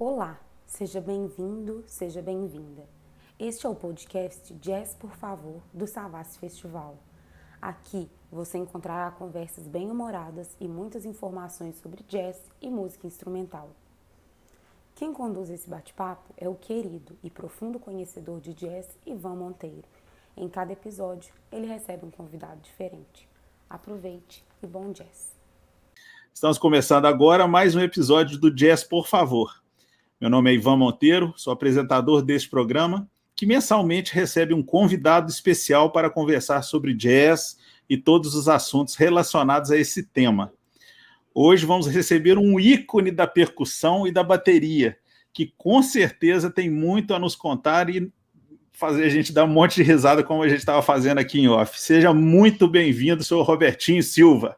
Olá, seja bem-vindo, seja bem-vinda. Este é o podcast Jazz por Favor do Savassi Festival. Aqui você encontrará conversas bem-humoradas e muitas informações sobre jazz e música instrumental. Quem conduz esse bate-papo é o querido e profundo conhecedor de jazz Ivan Monteiro. Em cada episódio, ele recebe um convidado diferente. Aproveite e bom jazz! Estamos começando agora mais um episódio do Jazz Por Favor. Meu nome é Ivan Monteiro, sou apresentador deste programa, que mensalmente recebe um convidado especial para conversar sobre jazz e todos os assuntos relacionados a esse tema. Hoje vamos receber um ícone da percussão e da bateria, que com certeza tem muito a nos contar e fazer a gente dar um monte de risada como a gente estava fazendo aqui em off. Seja muito bem-vindo, senhor Robertinho Silva.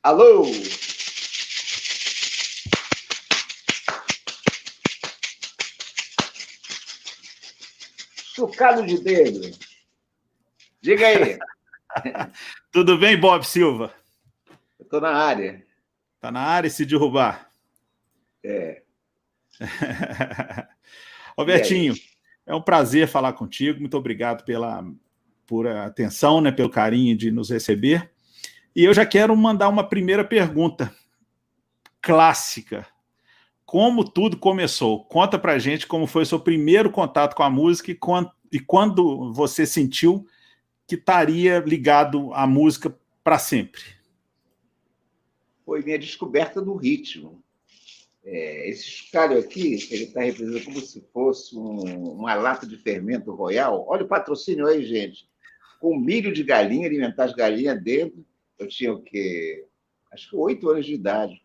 Alô! Chucado de dedo. Diga aí. Tudo bem, Bob Silva? Estou na área. Está na área se derrubar? É. Robertinho, é um prazer falar contigo. Muito obrigado pela por atenção, né, pelo carinho de nos receber. E eu já quero mandar uma primeira pergunta clássica. Como tudo começou? Conta pra gente como foi o seu primeiro contato com a música e quando, e quando você sentiu que estaria ligado à música para sempre. Foi minha descoberta do ritmo. É, esse chocalho aqui, ele está representando como se fosse um, uma lata de fermento royal. Olha o patrocínio aí, gente. Com milho de galinha, alimentar as galinhas dentro eu tinha o quê? Acho que oito anos de idade.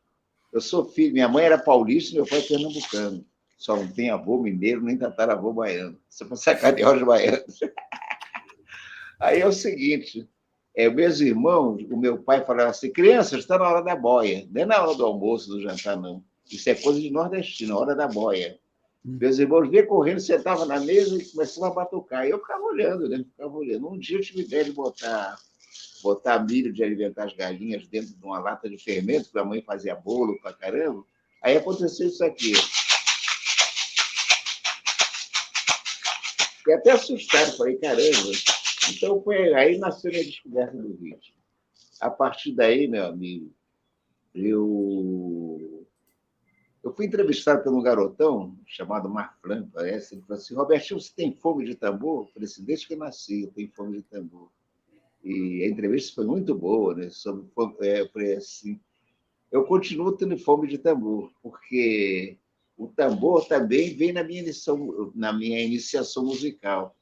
Eu sou filho, minha mãe era paulista e meu pai pernambucano. Só não tem avô mineiro nem tataravô baiano. Você pode sacanear os baianos. Aí é o seguinte, é, meus irmãos, o meu pai falava assim, crianças, está na hora da boia. Não é na hora do almoço, do jantar, não. Isso é coisa de nordestino, hora da boia. Hum. Meus irmãos vinham correndo, sentavam na mesa e começavam a batucar. E eu ficava olhando, né? Ficava olhando. Um dia eu tive ideia de botar botar milho de alimentar as galinhas dentro de uma lata de fermento, que a mãe fazia bolo pra caramba. Aí aconteceu isso aqui. Fiquei até assustado, falei, caramba. Então foi aí nasceu a descoberta do ritmo. A partir daí, meu amigo, eu eu fui entrevistado por um garotão chamado Marflan, parece. Ele falou assim: Robertinho, você tem fome de tambor? Eu falei assim: desde que eu nasci, eu tenho fome de tambor. E a entrevista foi muito boa, né? Sobre, é, foi assim, eu continuo tendo fome de tambor, porque o tambor também vem na minha iniciação, na minha iniciação musical.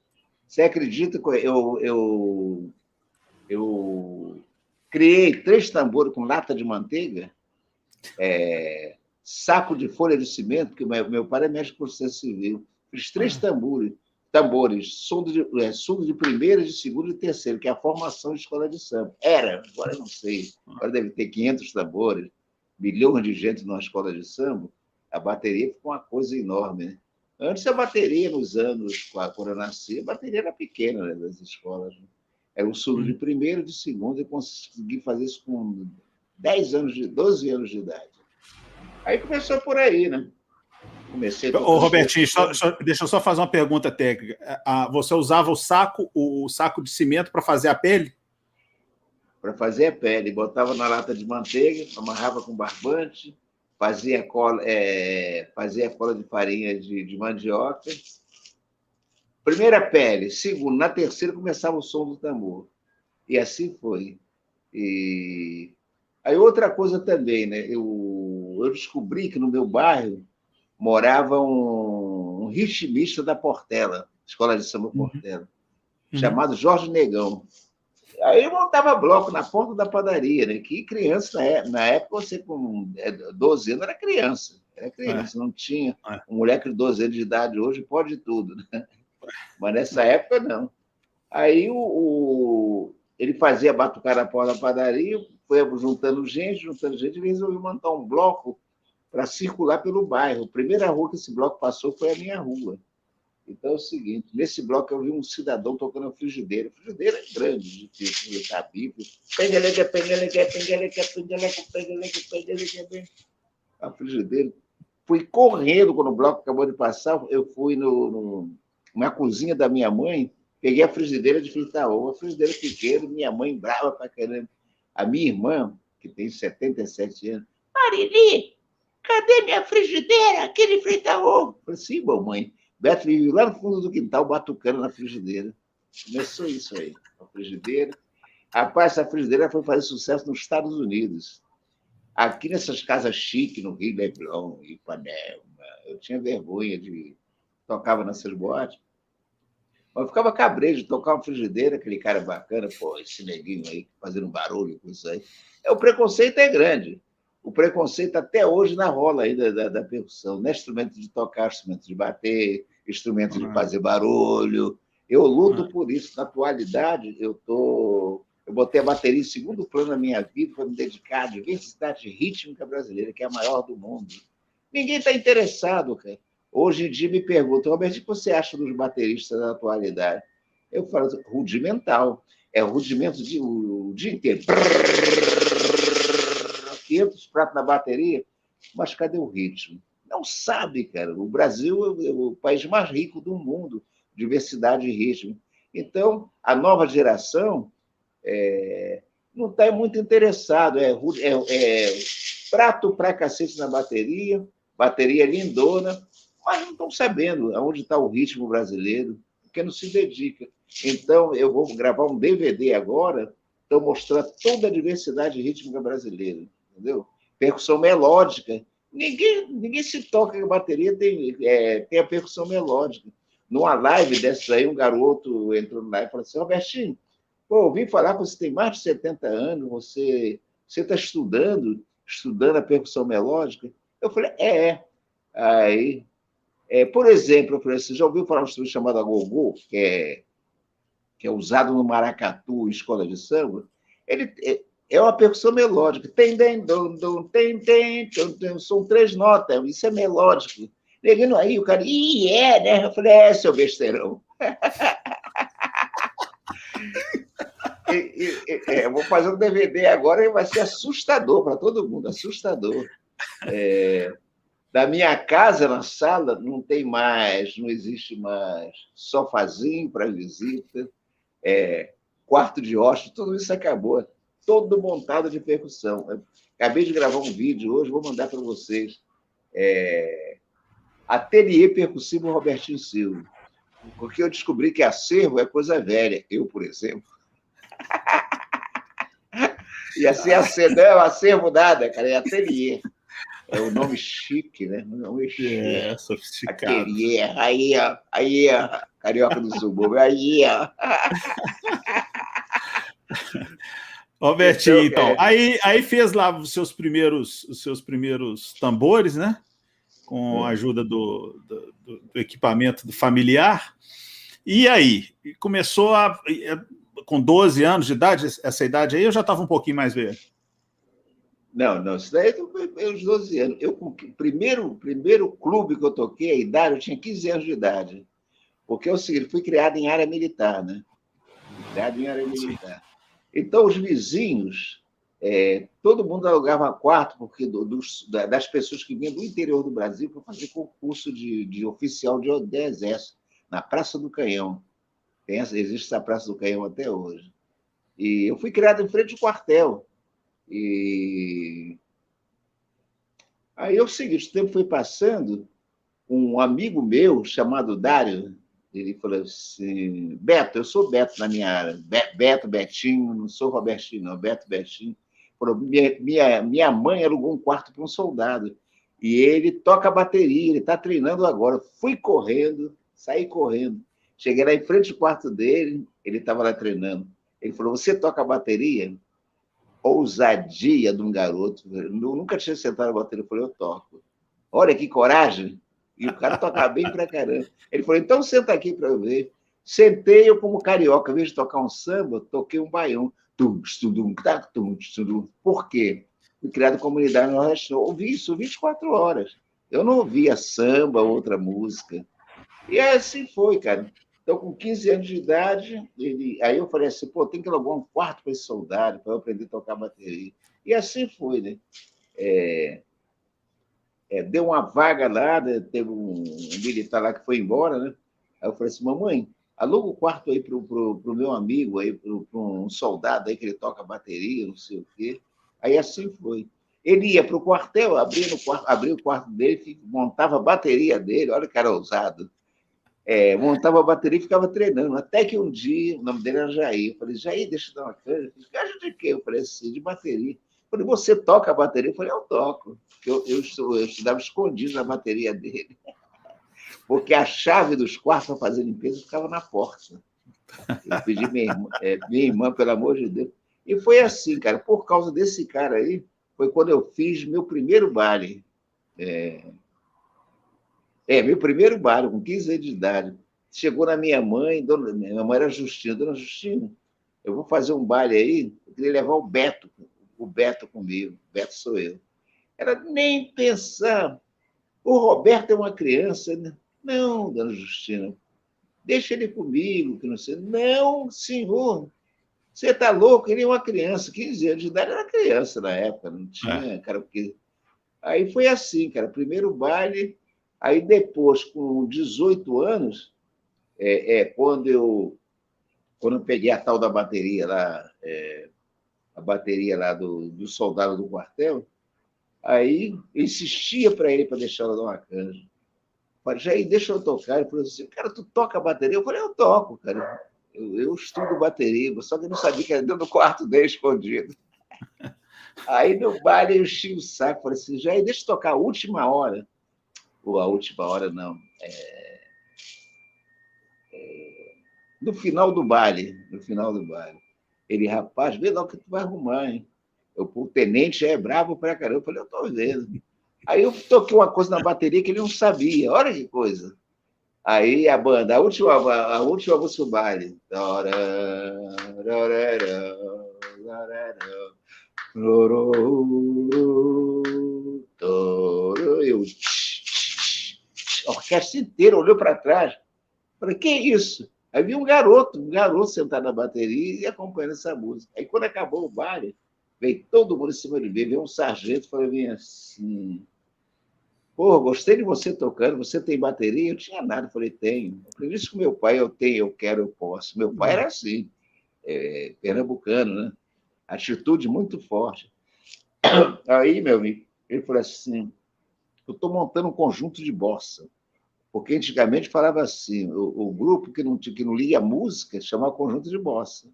Você acredita que eu, eu, eu criei três tambores com lata de manteiga, é, saco de folha de cimento, que meu, meu pai é médico processo civil. Fiz três ah. tambores tambores, surdo de, é, surdo de primeira, de segunda e terceira, que é a formação de escola de samba. Era, agora não sei, agora deve ter 500 tambores, milhões de gente numa escola de samba, a bateria ficou uma coisa enorme. Né? Antes a bateria, nos anos, quando eu nasci, a bateria era pequena né, das escolas. Né? Era um surdo de primeira, de segunda, e consegui fazer isso com 10 anos, de 12 anos de idade. Aí começou por aí, né? Comecei. Ô, Robertinho, só, só, deixa eu só fazer uma pergunta técnica. Ah, você usava o saco, o saco de cimento para fazer a pele? Para fazer a pele, botava na lata de manteiga, amarrava com barbante, fazia cola, é, fazia cola de farinha de, de mandioca. Primeira pele, segundo, na terceira começava o som do tambor. E assim foi. E aí outra coisa também, né? Eu, eu descobri que no meu bairro morava um, um ritmista da Portela, Escola de Samba uhum. Portela, uhum. chamado Jorge Negão. Aí eu montava bloco na porta da padaria, né? Que criança, na época, você com 12 é, anos era criança. Era criança, é. não tinha. É. Um moleque de 12 anos de idade hoje pode tudo, né? Mas nessa época, não. Aí o, o, ele fazia batucar na porta da padaria, foi juntando gente, juntando gente, e resolveu montar um bloco para circular pelo bairro. A primeira rua que esse bloco passou foi a minha rua. Então é o seguinte: nesse bloco eu vi um cidadão tocando a frigideira. A frigideira é grande, difícil de estar vivo. Pengeleque, pengeleque, pengeleque, pengeleque, pengeleque, pengeleque. A frigideira. fui correndo quando o bloco acabou de passar. Eu fui no, no, na cozinha da minha mãe, peguei a frigideira de fritar ovo, a frigideira pequena, minha mãe brava pra caramba. A minha irmã, que tem 77 anos, Marili, cadê minha frigideira? Aquele fritar ovo. Falei, sim, mamãe. Beto vive lá no fundo do quintal, batucando na frigideira. Começou isso aí, a frigideira. Rapaz, essa frigideira foi fazer sucesso nos Estados Unidos. Aqui nessas casas chiques, no Rio Leblon, Ipanema, eu tinha vergonha de. Tocava nessas boates. Mas eu ficava cabreiro de tocar uma frigideira, aquele cara bacana, pô, esse neguinho aí, fazendo barulho com isso aí. É, o preconceito é grande. O preconceito até hoje na rola aí da, da, da percussão. Não é instrumento de tocar, instrumento de bater, instrumento de fazer barulho. Eu luto por isso. Na atualidade, eu tô eu botei a bateria em segundo plano na minha vida para me dedicar à diversidade rítmica brasileira, que é a maior do mundo. Ninguém está interessado, cara. Hoje em dia me perguntam, Roberto, o que você acha dos bateristas da atualidade? Eu falo, rudimental. É rudimento de, o, o dia inteiro. 500 pratos na bateria, mas cadê o ritmo? Não sabe, cara. O Brasil é o país mais rico do mundo, diversidade e ritmo. Então, a nova geração é, não está muito interessado. É, é, é prato para cacete na bateria, bateria lindona, mas não estão sabendo aonde está o ritmo brasileiro, porque não se dedica. Então, eu vou gravar um DVD agora, estou mostrando toda a diversidade rítmica brasileira, entendeu? Percussão melódica. Ninguém, ninguém se toca que a bateria tem, é, tem a percussão melódica. Numa live dessa aí, um garoto entrou na live e falou assim: Robertinho, Pô, ouvi falar que você tem mais de 70 anos, você está estudando, estudando a percussão melódica. Eu falei, é. é. Aí, é, por exemplo, eu falei, você já ouviu falar de um instrumento chamado agogô, que é, que é usado no maracatu, escola de samba? Ele é, é uma percussão melódica. Tem, tem, dum, dum, tem, tem, são três notas, isso é melódico. Neguinho aí, o cara, ih, é, né? Eu falei, é, seu besteirão. e, e, é, eu vou fazer um DVD agora e vai ser assustador para todo mundo, assustador. É, da minha casa, na sala, não tem mais, não existe mais sofazinho para visita, é, quarto de hóspede, tudo isso acabou. Todo montado de percussão. Eu acabei de gravar um vídeo hoje, vou mandar para vocês. É, Ateliê Percussivo Robertinho Silva. Porque eu descobri que acervo é coisa velha. Eu, por exemplo, e assim, assim não é um acervo nada, cara, é ateliê. É o um nome chique, né? O nome chique. É, sofisticado. Ateliê. Aí, ó, aí, ó, carioca do subúrbio, aí, ó. Então, então aí, aí fez lá os seus primeiros, os seus primeiros tambores, né? Com a ajuda do, do, do equipamento do familiar. E aí, começou a com 12 anos de idade, essa idade aí, eu já estava um pouquinho mais velho? Não, não, isso daí foi uns 12 anos. Eu, o primeiro, primeiro clube que eu toquei, a idade, eu tinha 15 anos de idade. Porque é o seguinte, fui criado em área militar, né? Criado em área militar. Então, os vizinhos, é, todo mundo alugava quarto, porque do, dos, das pessoas que vinham do interior do Brasil para fazer concurso de, de oficial de, de exército, na Praça do Canhão. Tem, existe essa Praça do Canhão até hoje. E eu fui criado em frente ao quartel. E aí é o seguinte, o tempo foi passando, um amigo meu chamado Dário, ele falou assim, Beto, eu sou Beto na minha área, Beto, Betinho, não sou Robertinho, não, Beto, Betinho. Falou, minha, minha, minha mãe alugou um quarto para um soldado, e ele toca bateria, ele está treinando agora. Fui correndo, saí correndo. Cheguei lá em frente ao quarto dele, ele estava lá treinando. Ele falou: Você toca bateria? Ousadia de um garoto. Eu nunca tinha sentado na bateria. Eu falei: Eu toco. Olha que coragem. E o cara toca bem pra caramba. Ele falou: Então senta aqui para eu ver. Sentei eu como carioca, ao invés de tocar um samba, toquei um baião. Por quê? Fui criado em comunidade nordeste. Ouvi isso 24 horas. Eu não ouvia samba, outra música. E assim foi, cara. Então, com 15 anos de idade, ele... aí eu falei assim, pô, tem que alugar um quarto para esse soldado, para eu aprender a tocar bateria. E assim foi, né? É... é, deu uma vaga lá, né, teve um, militar lá que foi embora, né? Aí eu falei assim, mamãe, aluga o quarto aí para o meu amigo, aí para um soldado aí que ele toca bateria, não sei o quê. Aí assim foi. Ele ia para o quartel, abria, no quarto, abria o quarto dele, montava a bateria dele, olha que era ousado. É, montava a bateria e ficava treinando. Até que um dia, o nome dele era Jair. Eu falei, Jair, deixa eu dar uma canja. Canja de quê? Eu falei assim, de bateria. Falei, você toca a bateria? Eu falei, eu toco. Eu, eu, eu estudava escondido na bateria dele. Porque a chave dos quartos para fazer limpeza ficava na porta. Eu pedi minha irmã, é, minha irmã, pelo amor de Deus. E foi assim, cara. Por causa desse cara aí, foi quando eu fiz meu primeiro baile. É, é meu primeiro baile, com 15 anos de idade. Chegou na minha mãe, dona, minha mãe era Justina. Dona Justina, eu vou fazer um baile aí, eu queria levar o Beto, o Beto comigo. O Beto sou eu. Era nem pensar. O Roberto é uma criança. Né? Não, dona Justina, deixa ele comigo, que não sei. Não, senhor, você está louco? Ele é uma criança, 15 anos de idade, era criança na época, não tinha, é. cara, porque. Aí foi assim, cara, primeiro baile, aí depois, com 18 anos, é, é quando eu quando eu peguei a tal da bateria lá, é, a bateria lá do, do soldado do quartel, aí eu insistia para ele para deixar ela dar uma canja. Falei, Jair, deixa eu tocar. Ele falou assim, cara, tu toca a bateria? Eu falei, eu toco, cara. Eu, eu estudo bateria, só que eu não sabia que era dentro do quarto dele escondido. Aí no baile eu enchi o saco, falei assim, já deixa eu tocar a última hora. Ou a última hora, não. É... É... No final do baile, no final do baile. Ele, rapaz, vê lá o que tu vai arrumar, hein? O tenente é bravo pra caramba. Eu falei, eu tô vendo. Aí eu toquei uma coisa na bateria que ele não sabia. Olha que coisa. Aí a banda, a última, a última música do baile. Eu, a orquestra inteira olhou para trás. Falei, que isso? Aí vi um garoto, um garoto sentado na bateria e acompanhando essa música. Aí quando acabou o baile, veio todo mundo em cima de mim, veio um sargento, falei assim, Pô, gostei de você tocando, você tem bateria? Eu tinha nada, falei, tenho. Aprendi isso com meu pai, eu tenho, eu quero, eu posso. Meu pai era assim, é, pernambucano, né? Atitude muito forte. Aí, meu amigo, ele falou assim, eu estou montando um conjunto de bossa. Porque antigamente falava assim, o, o grupo que não, que não lia música chamava conjunto de bossa.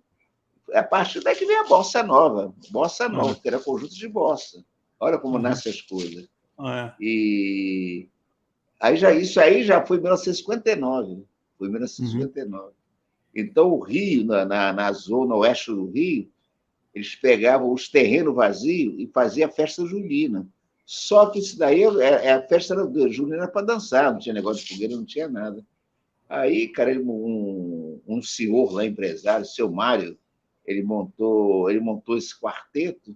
A partir daí que vem a bossa nova, bossa nova, uhum. que era conjunto de bossa. Olha como uhum. nascem as coisas. É. E aí já isso aí já foi em 1959, foi em 1959. Uhum. Então o Rio na, na, na, zona oeste do Rio, eles pegavam os terrenos vazios e faziam a festa julina. Só que isso daí é, é a festa julina para dançar, não tinha negócio de fogueira, não tinha nada. Aí, cara, um, um senhor lá, empresário, seu Mário, ele montou, ele montou esse quarteto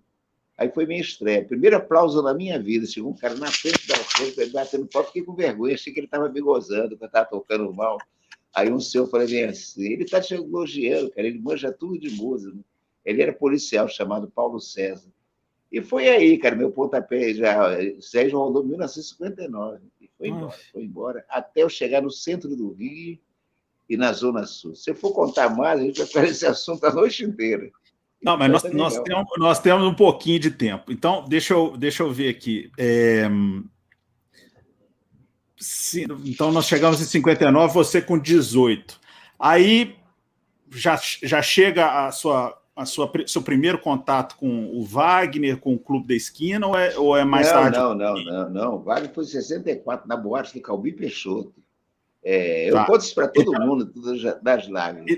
Aí foi minha estreia. Primeiro aplauso na minha vida. Chegou um cara na frente da orquestra, batendo pau, fiquei com vergonha. Achei que ele estava me gozando, que eu estava tocando mal. Aí um senhor falou assim: ele está te elogiando, cara, ele manja tudo de música. Ele era policial chamado Paulo César. E foi aí, cara, meu pontapé já. Sérgio rodou em 1959 e foi embora, Nossa. foi embora, até eu chegar no centro do Rio e na Zona Sul. Se eu for contar mais, a gente vai fazer esse assunto a noite inteira. Não, mas nós, nós, temos, nós temos um pouquinho de tempo. Então, deixa eu, deixa eu ver aqui. É... Então, nós chegamos em 59, você com 18. Aí já, já chega a sua, a sua seu primeiro contato com o Wagner, com o Clube da Esquina, ou é, ou é mais não, tarde? Não, não, não, não. O Wagner foi em 64, na boate de Calbi Peixoto. É, eu tá. conto isso para todo então, mundo, das lágrimas.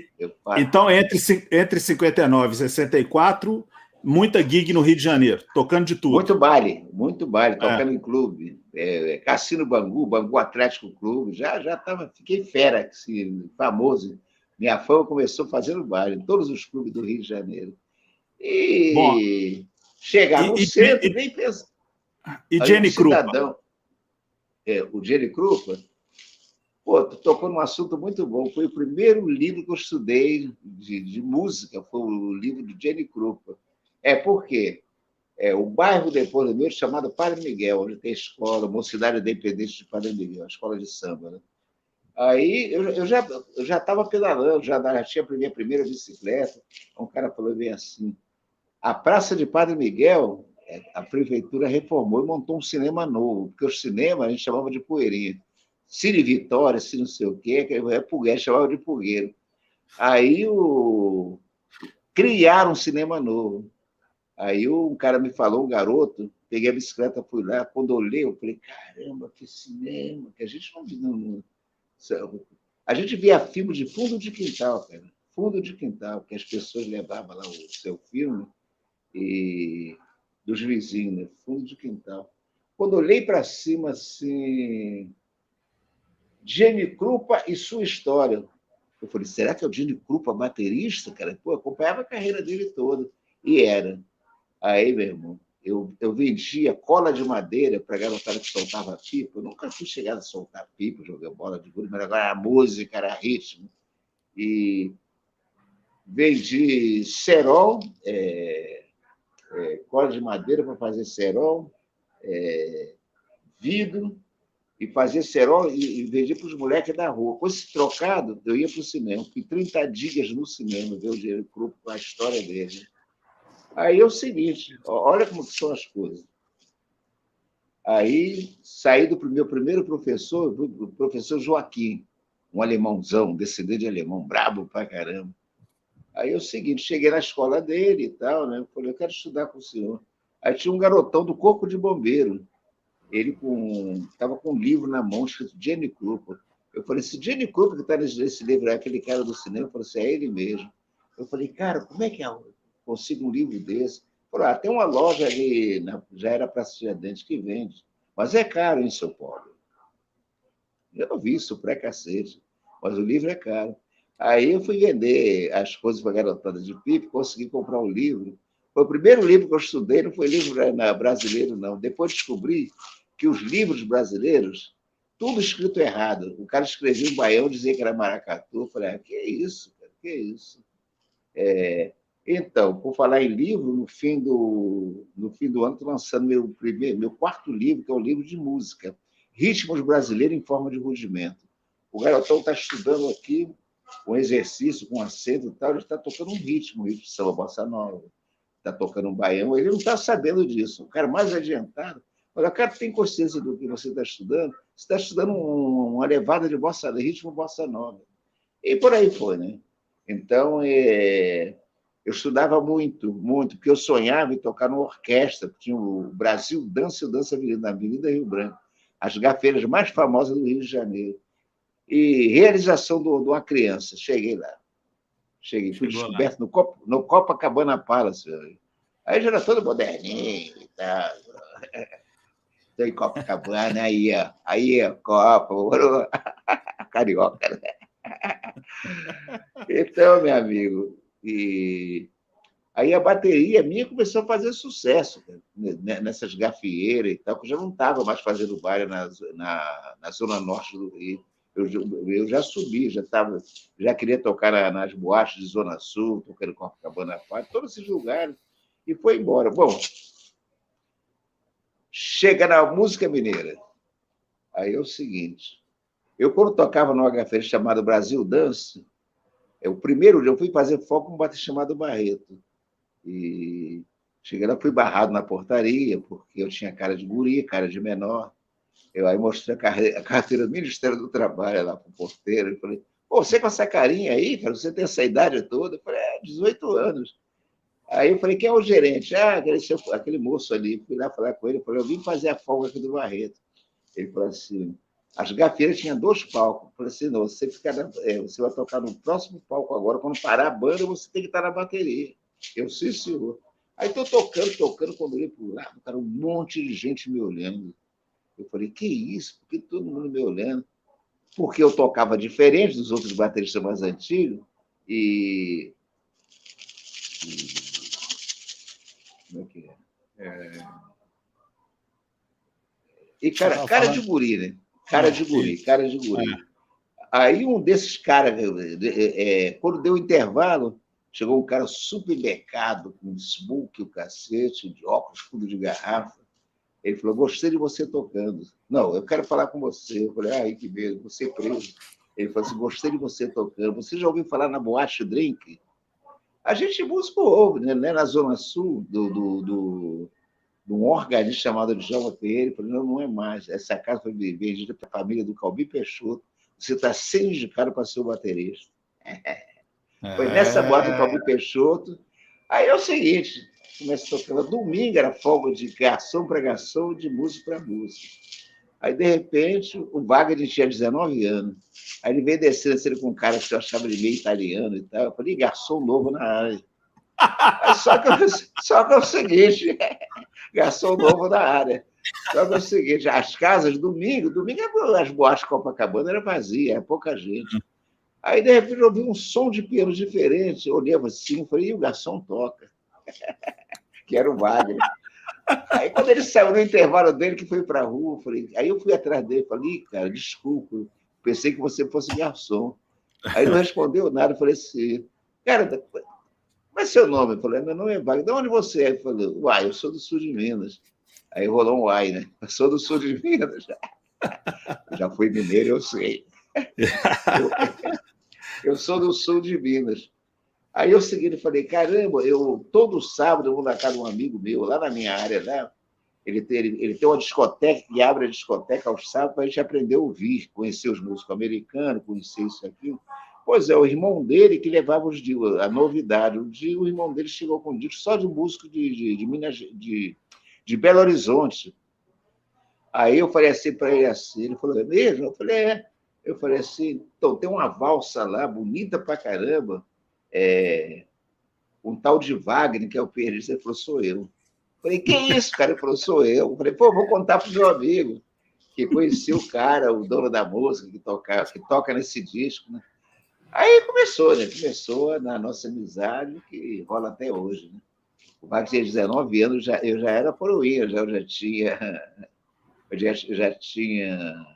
Então, entre, entre 59 e 64, muita gig no Rio de Janeiro, tocando de tudo. Muito baile, muito baile, é. tocando é. em clube. É, Cassino Bangu, Bangu Atlético Clube, já, já tava, fiquei fera, assim, famoso. Minha fama começou fazendo baile em todos os clubes do Rio de Janeiro. E Bom, chegar no e, centro, e, nem pensar. E Jenny Krupa? É, o Jenny Krupa Pô, tu tocou num assunto muito bom. Foi o primeiro livro que eu estudei de, de música, foi o livro de Jenny Krupa. É porque é, o bairro depois do meu chamado Padre Miguel, onde tem escola, Mocidade Independente de Padre Miguel, a escola de samba. Né? Aí eu, eu já eu já estava pedalando, já, tinha a minha primeira bicicleta. Um cara falou bem assim: a Praça de Padre Miguel, é, a prefeitura reformou e montou um cinema novo, porque o cinema a gente chamava de poeirinha. Cine Vitória, se não sei o quê, que é Pugueiro, chamava de Pugueiro. Aí o... criaram um cinema novo. Aí um cara me falou, um garoto, peguei a bicicleta, fui lá, quando olhei, eu falei, caramba, que cinema, que a gente não, não, a gente via filme de fundo de quintal, cara. Fundo de quintal, que as pessoas levavam lá o seu filme e dos vizinhos, né? fundo de quintal. Quando olhei para cima, assim, Jenny Krupa e sua história. Eu falei, será que é o Jenny Krupa baterista, cara? Pô, acompanhava a carreira dele toda. E era. Aí, meu irmão, eu, eu vendia cola de madeira para garotada que soltava pipa. Eu nunca fui chegado a soltar pipa, jogar bola de gude, mas agora a música era ritmo. E vendi cerol, é, é, cola de madeira para fazer cerol, é, vidro, e fazia cerol e, e para os moleques da rua. Com esse trocado, eu ia para o cinema. Fui 30 dias no cinema, ver o dinheiro cru com a história dele. Aí é o seguinte, olha como são as coisas. Aí saí do meu primeiro professor, o professor Joaquim, um alemãozão, descendente de alemão, brabo pra caramba. Aí é o seguinte, cheguei na escola dele e tal, né? Falei, eu quero estudar com o senhor. Aí tinha um garotão do Corpo de Bombeiro. Ele com estava com um livro na mão escrito Jenny Krupa. Eu falei, se Jenny Krupa que está nesse livro é aquele cara do cinema, eu falei, assim, é ele mesmo. Eu falei, cara, como é que é? Consigo um livro desse. Falou, ah, tem uma loja ali, na, já era para Tiradentes, que vende, mas é caro em São Paulo. Eu vi isso pré-cacete, mas o livro é caro. Aí eu fui vender as coisas para a garotada de pipe, consegui comprar um livro. Foi o primeiro livro que eu estudei, não foi livro brasileiro, não. Depois descobri que os livros brasileiros, tudo escrito errado. O cara escrevia em baião, dizia que era maracatu. Eu falei, ah, que isso, cara, que isso. É, então, por falar em livro, no fim do, no fim do ano estou lançando meu, primeiro, meu quarto livro, que é o um livro de música, Ritmos Brasileiros em Forma de Rudimento. O garotão está estudando aqui um exercício com acento e tal, ele está tocando um ritmo, um ritmo de samba bossa nova, está tocando um baião, ele não está sabendo disso. O cara mais adiantado, olha, o cara tem consciência do que você está estudando, você está estudando um, uma levada de bossa, ritmo bossa nova. E por aí foi, né? Então, é, eu estudava muito, muito, porque eu sonhava em tocar numa orquestra, tinha o Brasil Dança e Dança Avenida, na Avenida Rio Branco, as gafeiras mais famosas do Rio de Janeiro. E realização de uma criança, cheguei lá. Cheguei, fui Chegou descoberto no, Cop, no Copacabana Palace. Aí já era todo moderninho e tal. Estou em Copacabana, aí, ó. Aí, ó, Copa, carioca. Né? Então, meu amigo, e aí a bateria minha começou a fazer sucesso né, nessas gafieiras e tal, que eu já não estava mais fazendo baile na, na, na, zona norte do Rio. Eu, eu já subi, já tava, já queria tocar nas boates de Zona Sul, tocando Copacabana Park, todos esses lugares, e foi embora. Bom, chega na música mineira. Aí é o seguinte, eu quando tocava no HF chamado Brasil Dance, é, o primeiro dia eu fui fazer foco com um bater chamado Barreto. E cheguei lá, fui barrado na portaria, porque eu tinha cara de guri, cara de menor. Eu aí mostrei a carteira do Ministério do Trabalho lá para o porteiro. e falei, Pô, você com essa carinha aí, cara, você tem essa idade toda? Eu falei, é, 18 anos. Aí eu falei, quem é o gerente? Ah, aquele, aquele moço ali. Fui lá falar com ele, falei, eu vim fazer a folga aqui do Barreto. Ele falou assim, as gafeiras tinham dois palcos. Eu falei assim, não, você, fica é, você vai tocar no próximo palco agora, quando parar a banda, você tem que estar na bateria. Eu, sim, senhor. Aí estou tocando, tocando, quando olhei para o lado, cara, um monte de gente me olhando. Eu falei, que isso? Por que todo mundo me olhando? Porque eu tocava diferente dos outros bateristas mais antigos e... e... Como é que é? é... E cara, cara de guri, né? Cara de guri, cara de guri. É. Aí um desses caras, é, quando deu o intervalo, chegou um cara super becado, com smoke, o cacete, de óculos, fundo de garrafa. Ele falou, gostei de você tocando. Não, eu quero falar com você. Eu falei, ai, que medo, você é preso. Ele falou assim, gostei de você tocando. Você já ouviu falar na Boate Drink? A gente músico ouve, né? Na Zona Sul, do, do, do, de um organista chamado Djalma Pereira. Ele falou, não, não é mais. Essa casa foi vendida para a família do Calbi Peixoto. Você está sendo indicado para ser o baterista. Foi nessa boate do Calbi Peixoto. Aí é o seguinte, começa tocando. Domingo era folga de garçom para garçom, de músico para músico. Aí, de repente, o Wagner tinha 19 anos. Aí ele veio descendo assim, com um cara que eu achava ele meio italiano e tal. Eu falei, garçom novo na área. Só, que, só que é o seguinte, garçom novo na área. Só que é o seguinte, as casas, domingo, domingo as boates Copacabana era vazia, era pouca gente. Aí, de repente, eu ouvi um som de piano diferente. Eu olhava assim, falei, e o garçom toca. que era o Wagner. Aí, quando ele saiu no intervalo dele, que foi para a rua, falei, aí eu fui atrás dele, falei, cara, desculpa, pensei que você fosse garçom. Aí não respondeu nada, falei assim, cara, qual é seu nome? Eu falei, meu nome é Wagner, de onde você é? Ele falou, uai, eu sou do sul de Minas. Aí rolou um uai, né? Eu sou do sul de Minas. Já, fui mineiro, eu sei. Eu, eu sou do sul de Minas. Aí eu segui e falei, caramba, eu todo sábado eu vou na casa de um amigo meu, lá na minha área, né? Ele tem, ele, ele tem uma discoteca que abre a discoteca aos sábados para a gente aprender a ouvir, conhecer os músicos americanos, conhecer isso aqui. Pois é, o irmão dele que levava os discos, a novidade. Um dia o irmão dele chegou com um disco só de músico de, de, de Minas, de, de Belo Horizonte. Aí eu falei assim para ele assim, ele falou, é mesmo? Eu falei, é. Eu falei assim, então, tem uma valsa lá, bonita pra caramba, é, um tal de Wagner, que é o pianista, ele falou, sou eu. Falei, que isso, cara? Ele falou, sou eu. Falei, pô, vou contar para o meu amigo, que conheceu o cara, o dono da música, que toca, que toca nesse disco, né? Aí começou, né? Começou na nossa amizade, que rola até hoje, né? O Wagner tinha 19 anos, já, eu já era coroinha, já, eu já tinha... Eu já, já tinha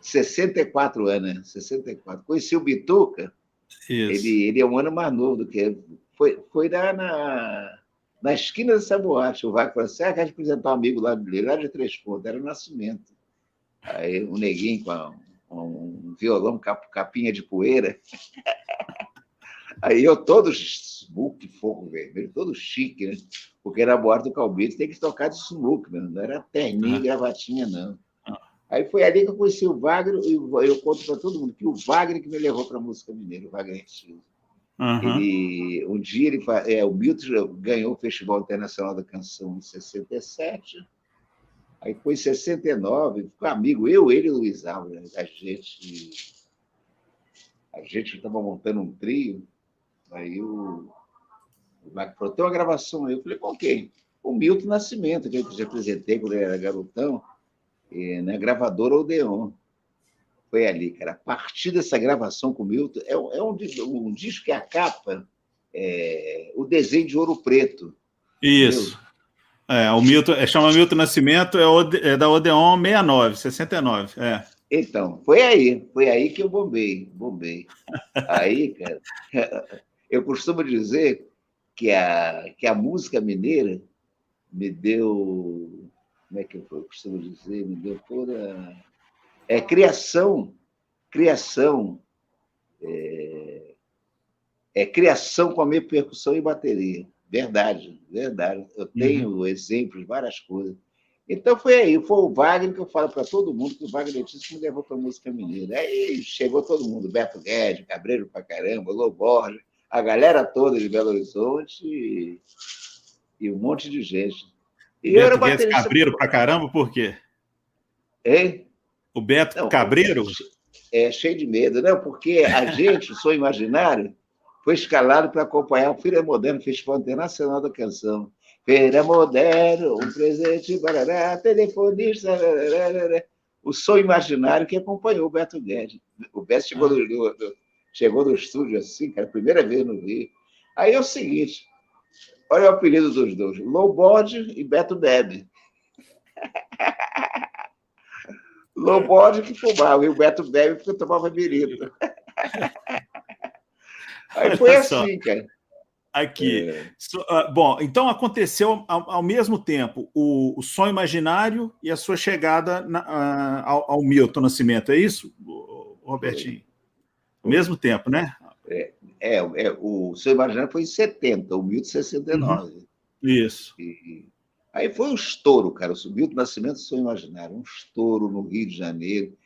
64 anos, né? 64. Conheci o Bituca, ele, ele é um ano mais novo do que foi, foi lá na, na esquina dessa boate. O Wagner falou assim: ah, quer apresentar um amigo lá lá de Três Pontos, era o Nascimento. Aí um neguinho com, a, um violão cap, capinha de poeira. Aí eu todo smoke, fogo vermelho, todo chique, né? Porque era a boate do Calbito, tem que tocar de smoke, né? não era terninho e gravatinha, não. Aí foi ali que eu conheci o Wagner, e eu conto para todo mundo que o Wagner que me levou para a música mineira, o Wagner Silva. Uhum. Ele, um dia ele é, o Milton ganhou o Festival Internacional da Canção em 67. Aí foi em 69, ficou amigo, eu, ele e o Luiz Alves. A gente a gente estava montando um trio. Aí o, o Wagner falou: tem uma gravação aí. Eu falei: com quem? O Milton Nascimento, que eu já apresentei quando ele era garotão na gravadora Odeon. Foi ali, cara. A partir dessa gravação com o Milton, é, é um, um, disco que a capa é o desenho de ouro preto. Isso. É, o Milton, é, chama Milton Nascimento, é, o, é da Odeon 69, 69. É. Então, foi aí, foi aí que eu bombei, bombei. Aí, cara, eu costumo dizer que a, que a música mineira me deu como é que eu costumo dizer, me deu toda. É criação, criação, é, é criação com a minha percussão e bateria. Verdade, verdade. Eu tenho uhum. exemplos, várias coisas. Então foi aí, foi o Wagner que eu falo para todo mundo que o Wagner disse me levou para a música mineira. Aí chegou todo mundo, Beto Guedes, Cabreiro pra caramba, Lô Borges, a galera toda de Belo Horizonte e, e um monte de gente. E Beto eu era baterista. Cabreiro pra caramba, por quê? Hein? O Beto não, Cabreiro? É, cheio de medo, não, porque a gente, o Sou Imaginário, foi escalado para acompanhar o Feira Moderno, Festival Internacional da Canção. Feira Moderno, um presente, barará, telefonista, barará, o Sou Imaginário que acompanhou o Beto Guedes. O Beto chegou, ah. no, chegou no estúdio assim, cara, primeira vez no Rio. Aí é o seguinte, Olha o apelido dos dois: Lowbody e Beto Bebe. Lowbody que fumava, e o Beto Bebe porque tomava birita. Aí foi assim, cara. Aqui. É. Uh, bom, então aconteceu ao, ao mesmo tempo o, o, sonho imaginário e a sua chegada na, uh, ao, ao, Milton Nascimento, é isso, Robertinho? Ao mesmo tempo, né? É, é, é, o sonho imaginário foi em 70, o Milton 69. Uhum. Isso. E, aí foi um estouro, cara. O Milton Nascimento sonho imaginário, um estouro no Rio de Janeiro.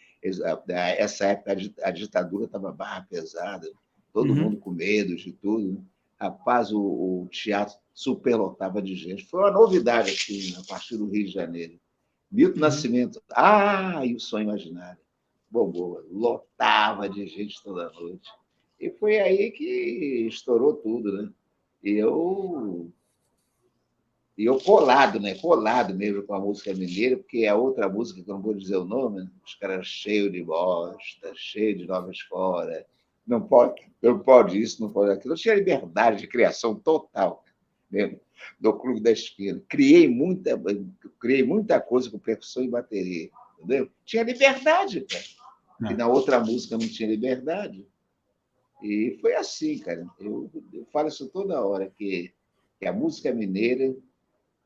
Essa época a ditadura estava barra pesada, todo uhum. mundo com medo de tudo. Né? Rapaz, o, o teatro superlotava de gente. Foi uma novidade assim, a partir do Rio de Janeiro. Milton uhum. Nascimento, ah, e o sonho imaginário. Bombou, lotava de gente toda noite. E foi aí que estourou tudo, né? E eu e eu colado, né? Colado mesmo com a música mineira, porque é outra música que eu não vou dizer o nome, né? os caras cheios de bosta, cheio de novas fora. Não pode, não pode isso, não pode aquilo. Eu tinha liberdade de criação total mesmo, do Clube da Esquina. Criei muita, criei muita coisa com percussão e bateria, entendeu? Tinha liberdade, cara. E na outra música não tinha liberdade. E foi assim, cara. Eu, eu falo isso toda hora, que, que a música mineira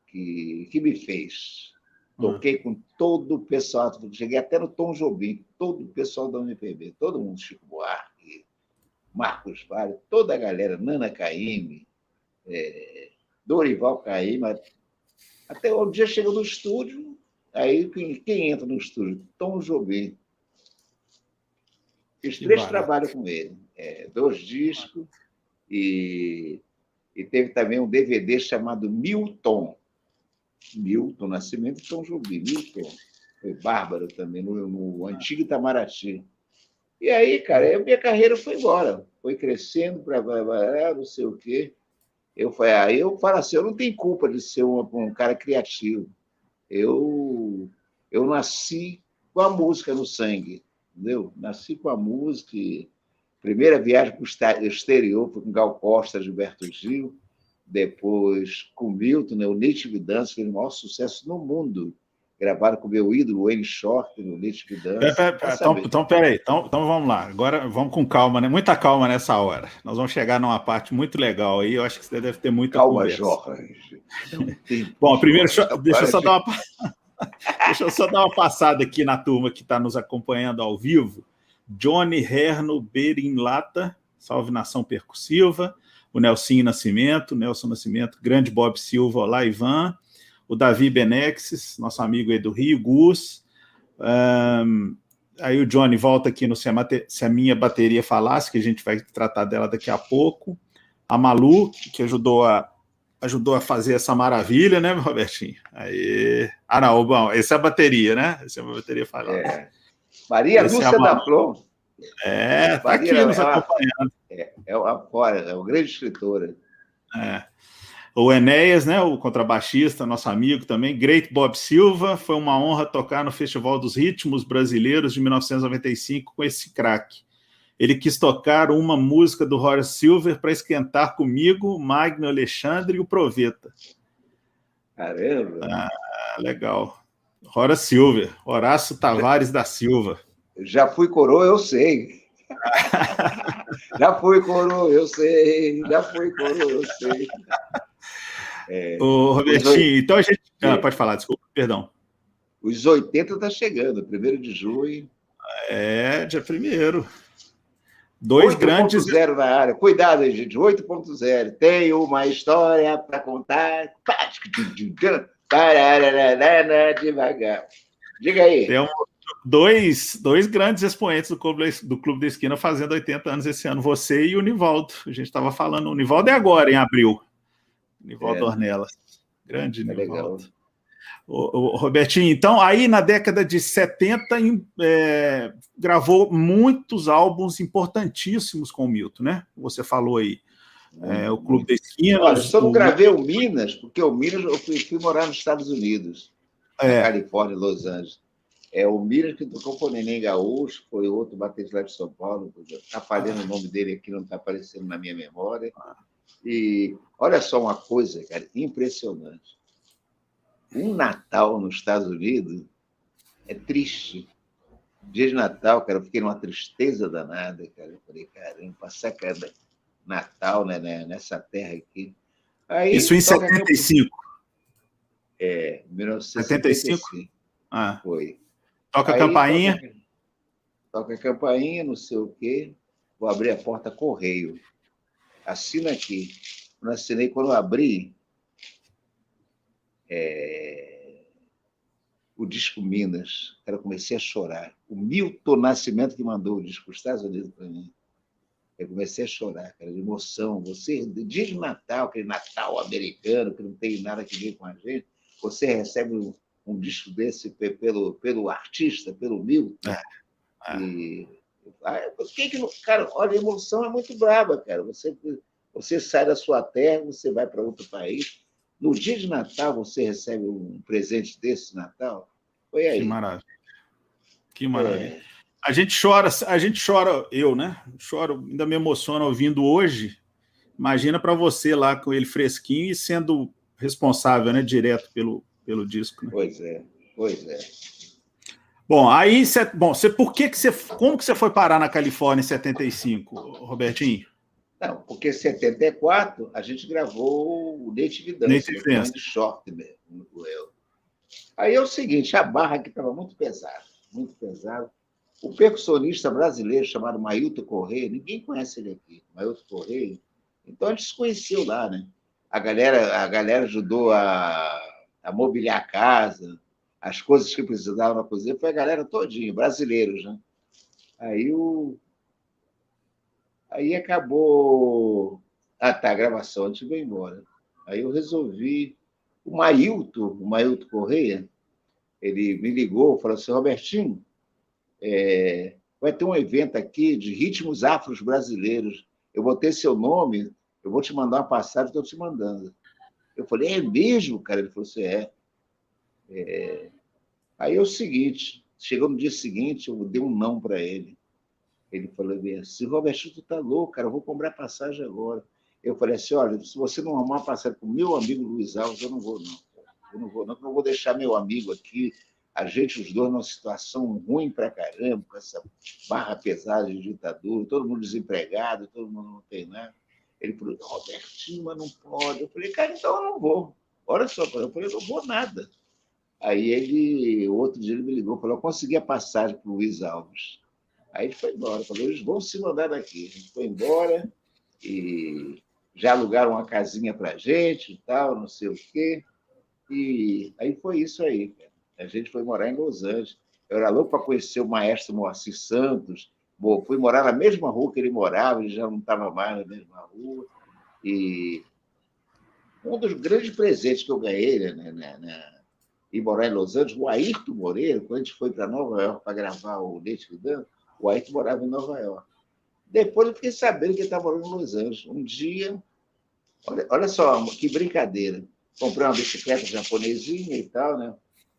que, que me fez. Toquei com todo o pessoal, cheguei até no Tom Jobim, todo o pessoal da UNPB, todo mundo, Chico Buarque, Marcos Vale, toda a galera, Nana Caime, é, Dorival Caime, até um dia chegou no estúdio, aí quem, quem entra no estúdio? Tom Jobim. Fiz três barato. trabalhos com ele, é, dois discos, e, e teve também um DVD chamado Milton, Milton Nascimento e São Jobim. Milton foi bárbaro também, no, no antigo Itamaraty. E aí, cara, minha carreira foi embora. Foi crescendo para não sei o quê. Eu falei, aí eu falo assim, eu não tenho culpa de ser um, um cara criativo. Eu, eu nasci com a música no sangue, entendeu? Nasci com a música. Primeira viagem para o exterior foi com Gal Costa, Gilberto Gil depois com Milton, né, o Native Dance, que fez o maior sucesso no mundo, gravado com o meu ídolo, Wayne Short, no Native Dance. Pera, pera, então, então, peraí, então, então vamos lá, agora vamos com calma, né? muita calma nessa hora. Nós vamos chegar numa parte muito legal aí, eu acho que você deve ter muita calma, conversa. Jorge. Bom, primeiro, deixa, deixa eu só dar uma... Deixa eu só dar uma passada aqui na turma que está nos acompanhando ao vivo. Johnny Herno Berinlata, salve nação percussiva o Nelson Nascimento, Nelson Nascimento, grande Bob Silva, olá, Ivan, o Davi Benexes, nosso amigo aí do Rio, Gus. Um, aí o Johnny volta aqui no se a, se a, Minha Bateria Falasse, que a gente vai tratar dela daqui a pouco. A Malu, que ajudou a, ajudou a fazer essa maravilha, né, Robertinho? Aí... Ah, não, bom, essa é a bateria, né? Essa é a bateria Falasse. É. Maria Esse Lúcia é da Flor. É, tá aqui nos acompanhando. É, é, uma, é uma grande escritora. É. O Enéas, né, o contrabaixista, nosso amigo também, Great Bob Silva, foi uma honra tocar no Festival dos Ritmos Brasileiros de 1995 com esse craque. Ele quis tocar uma música do Horace Silver para esquentar comigo, Magno Alexandre e o Proveta. Caramba! Ah, legal. Horace Silver, Horácio Tavares da Silva. Já fui coroa, eu sei. já fui coroa, eu sei. Já fui coroa, eu sei. É, Ô, Robertinho, então a gente. Ah, pode falar, desculpa, perdão. Os 80 está chegando, primeiro de junho. É, dia primeiro. Dois 8. grandes. 8.0 na área. Cuidado, gente. 8.0. Tem uma história para contar. Devagar. Diga aí. Tem um, dois, dois grandes expoentes do Clube, do Clube da Esquina fazendo 80 anos esse ano, você e o Nivaldo. A gente estava falando, o Nivaldo é agora, em abril. Nivaldo é. Ornelas. Grande é Nivaldo. O, o, Robertinho, então, aí na década de 70, é, gravou muitos álbuns importantíssimos com o Milton, né? Você falou aí. É, o Clube da Esquina. Olha, só não gravei o Minas, porque o Minas eu fui, fui morar nos Estados Unidos, é. Califórnia, Los Angeles. É, o Mira, que tocou com o Neném Gaúcho, foi outro batista lá de São Paulo. Está falhando o nome dele aqui, não está aparecendo na minha memória. E olha só uma coisa, cara, impressionante. Um Natal nos Estados Unidos é triste. Dia de Natal, cara, eu fiquei numa tristeza danada, cara. Eu falei, caramba, sacada. Natal, né, né, nessa terra aqui. Aí, Isso em 75? É, 1975. 75? Ah. Foi. Toca a campainha. Toca, toca a campainha, não sei o quê. Vou abrir a porta correio. Assina aqui. Quando assinei, quando eu abri, é, o disco Minas, cara, comecei a chorar. O Milton Nascimento que mandou o disco Estados Unidos para mim. Eu comecei a chorar, cara, de emoção. Você, dia de Natal, aquele Natal americano, que não tem nada que ver com a gente, você recebe um, um disco desse pelo, pelo artista, pelo Milton. É, é. E, que que, cara, olha, a emoção é muito brava, cara. Você, você sai da sua terra, você vai para outro país. No dia de Natal, você recebe um presente desse Natal. Foi aí. Que maravilha. Que maravilha. É. A gente chora, a gente chora, eu, né? Choro, ainda me emociona ouvindo hoje. Imagina para você lá com ele fresquinho e sendo responsável, né, direto pelo, pelo disco. Né? Pois é, pois é. Bom, aí, cê, bom, você, por que que você, como que você foi parar na Califórnia em 75, Robertinho? Não, porque em 74 a gente gravou o Native Dance, Native Dance. short mesmo. Aí é o seguinte, a barra aqui estava muito pesada, muito pesada. O percussionista brasileiro chamado Mailton Correia, ninguém conhece ele aqui, Mailton Correia. Então a gente se conheceu lá, né? A galera, a galera ajudou a, a mobiliar a casa, as coisas que precisavam cozinha, foi a galera todinha, brasileiros, né? Aí o. Aí acabou. Ah, tá, a gravação, a gente veio embora. Aí eu resolvi. O Mailton, o Mailton Correia, ele me ligou, falou assim: Robertinho, é, vai ter um evento aqui de ritmos afros brasileiros. Eu vou ter seu nome, eu vou te mandar uma passagem, estou te mandando. Eu falei, é mesmo, cara? Ele falou assim, é. É. Aí é o seguinte, chegou no dia seguinte, eu dei um não para ele. Ele falou assim, Roberto, tu tá louco, cara, eu vou comprar passagem agora. Eu falei assim, olha, se você não arrumar passagem o meu amigo Luiz Alves, eu não vou, não. Eu não vou, não, eu vou deixar meu amigo aqui, a gente, os dois, numa situação ruim para caramba, com essa barra pesada de ditadura, todo mundo desempregado, todo mundo não tem nada. Ele falou, Robertinho, mas não pode. Eu falei, cara, então eu não vou. Olha só, eu falei, eu não vou nada. Aí ele, outro dia ele me ligou, falou, eu consegui a passagem para o Luiz Alves. Aí ele foi embora, falou, eles vão se mandar daqui. Gente foi embora e já alugaram uma casinha para gente e tal, não sei o quê. E aí foi isso aí. A gente foi morar em Los Angeles. Eu era louco para conhecer o maestro Moacir Santos, Bom, fui morar na mesma rua que ele morava, ele já não estava mais na mesma rua. E um dos grandes presentes que eu ganhei né, né, né, em morar em Los Angeles, o Ayrton Moreira, quando a gente foi para Nova York para gravar o Leite Dan, o Ayrton morava em Nova York. Depois eu fiquei sabendo que ele estava morando em Los Angeles. Um dia, olha, olha só que brincadeira. Comprei uma bicicleta japonesinha e tal, né?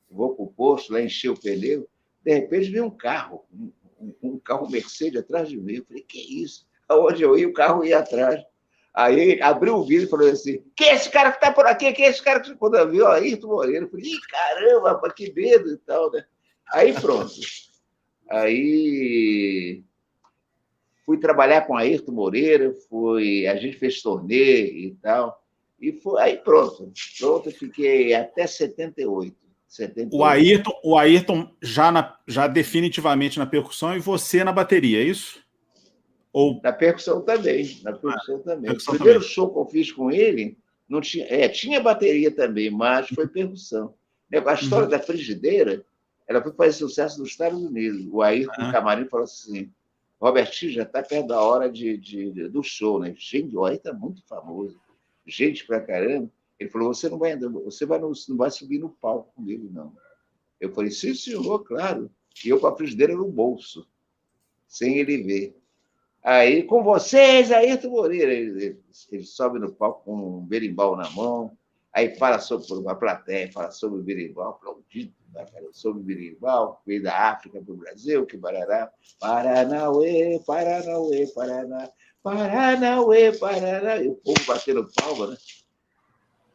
Vou para o posto, lá encher o pneu. De repente, veio um carro, um carro Mercedes atrás de mim. Eu falei, que isso? Aonde eu ia, o carro ia atrás. Aí abriu o vidro e falou assim: quem é esse cara que está por aqui? Quem é esse cara que quando eu vi, ó, Ayrton Moreira? Eu falei, Ih, caramba, que medo e tal, né? Aí pronto. Aí fui trabalhar com Ayrton Moreira, fui, a gente fez torneio e tal. E foi, aí pronto. Pronto, fiquei até 78. 78. O Ayrton, o Ayrton já, na, já definitivamente na percussão e você na bateria, é isso? Ou... Na percussão também. Na percussão ah, também. Percussão o primeiro também. show que eu fiz com ele, não tinha, é, tinha bateria também, mas foi percussão. A história uhum. da frigideira, ela foi fazer sucesso nos Estados Unidos. O Ayrton uhum. Camarim falou assim: Robertinho, já está perto da hora de, de, do show, né? Gente, o Ayrton é muito famoso. Gente pra caramba. Ele falou: você não vai andar, você vai, não, não vai subir no palco comigo, não. Eu falei: sim, senhor, claro. E eu com a frigideira no bolso, sem ele ver. Aí, com vocês, Ayrton Moreira. Ele, ele, sobe no palco com um berimbau na mão, aí fala sobre uma plateia, fala sobre o berimbau, aplaudido, né, sobre o berimbau, veio da África para o Brasil, que barará. Paranauê, Paranauê, Paraná, Paranauê, Paraná. E o povo batendo palma, né?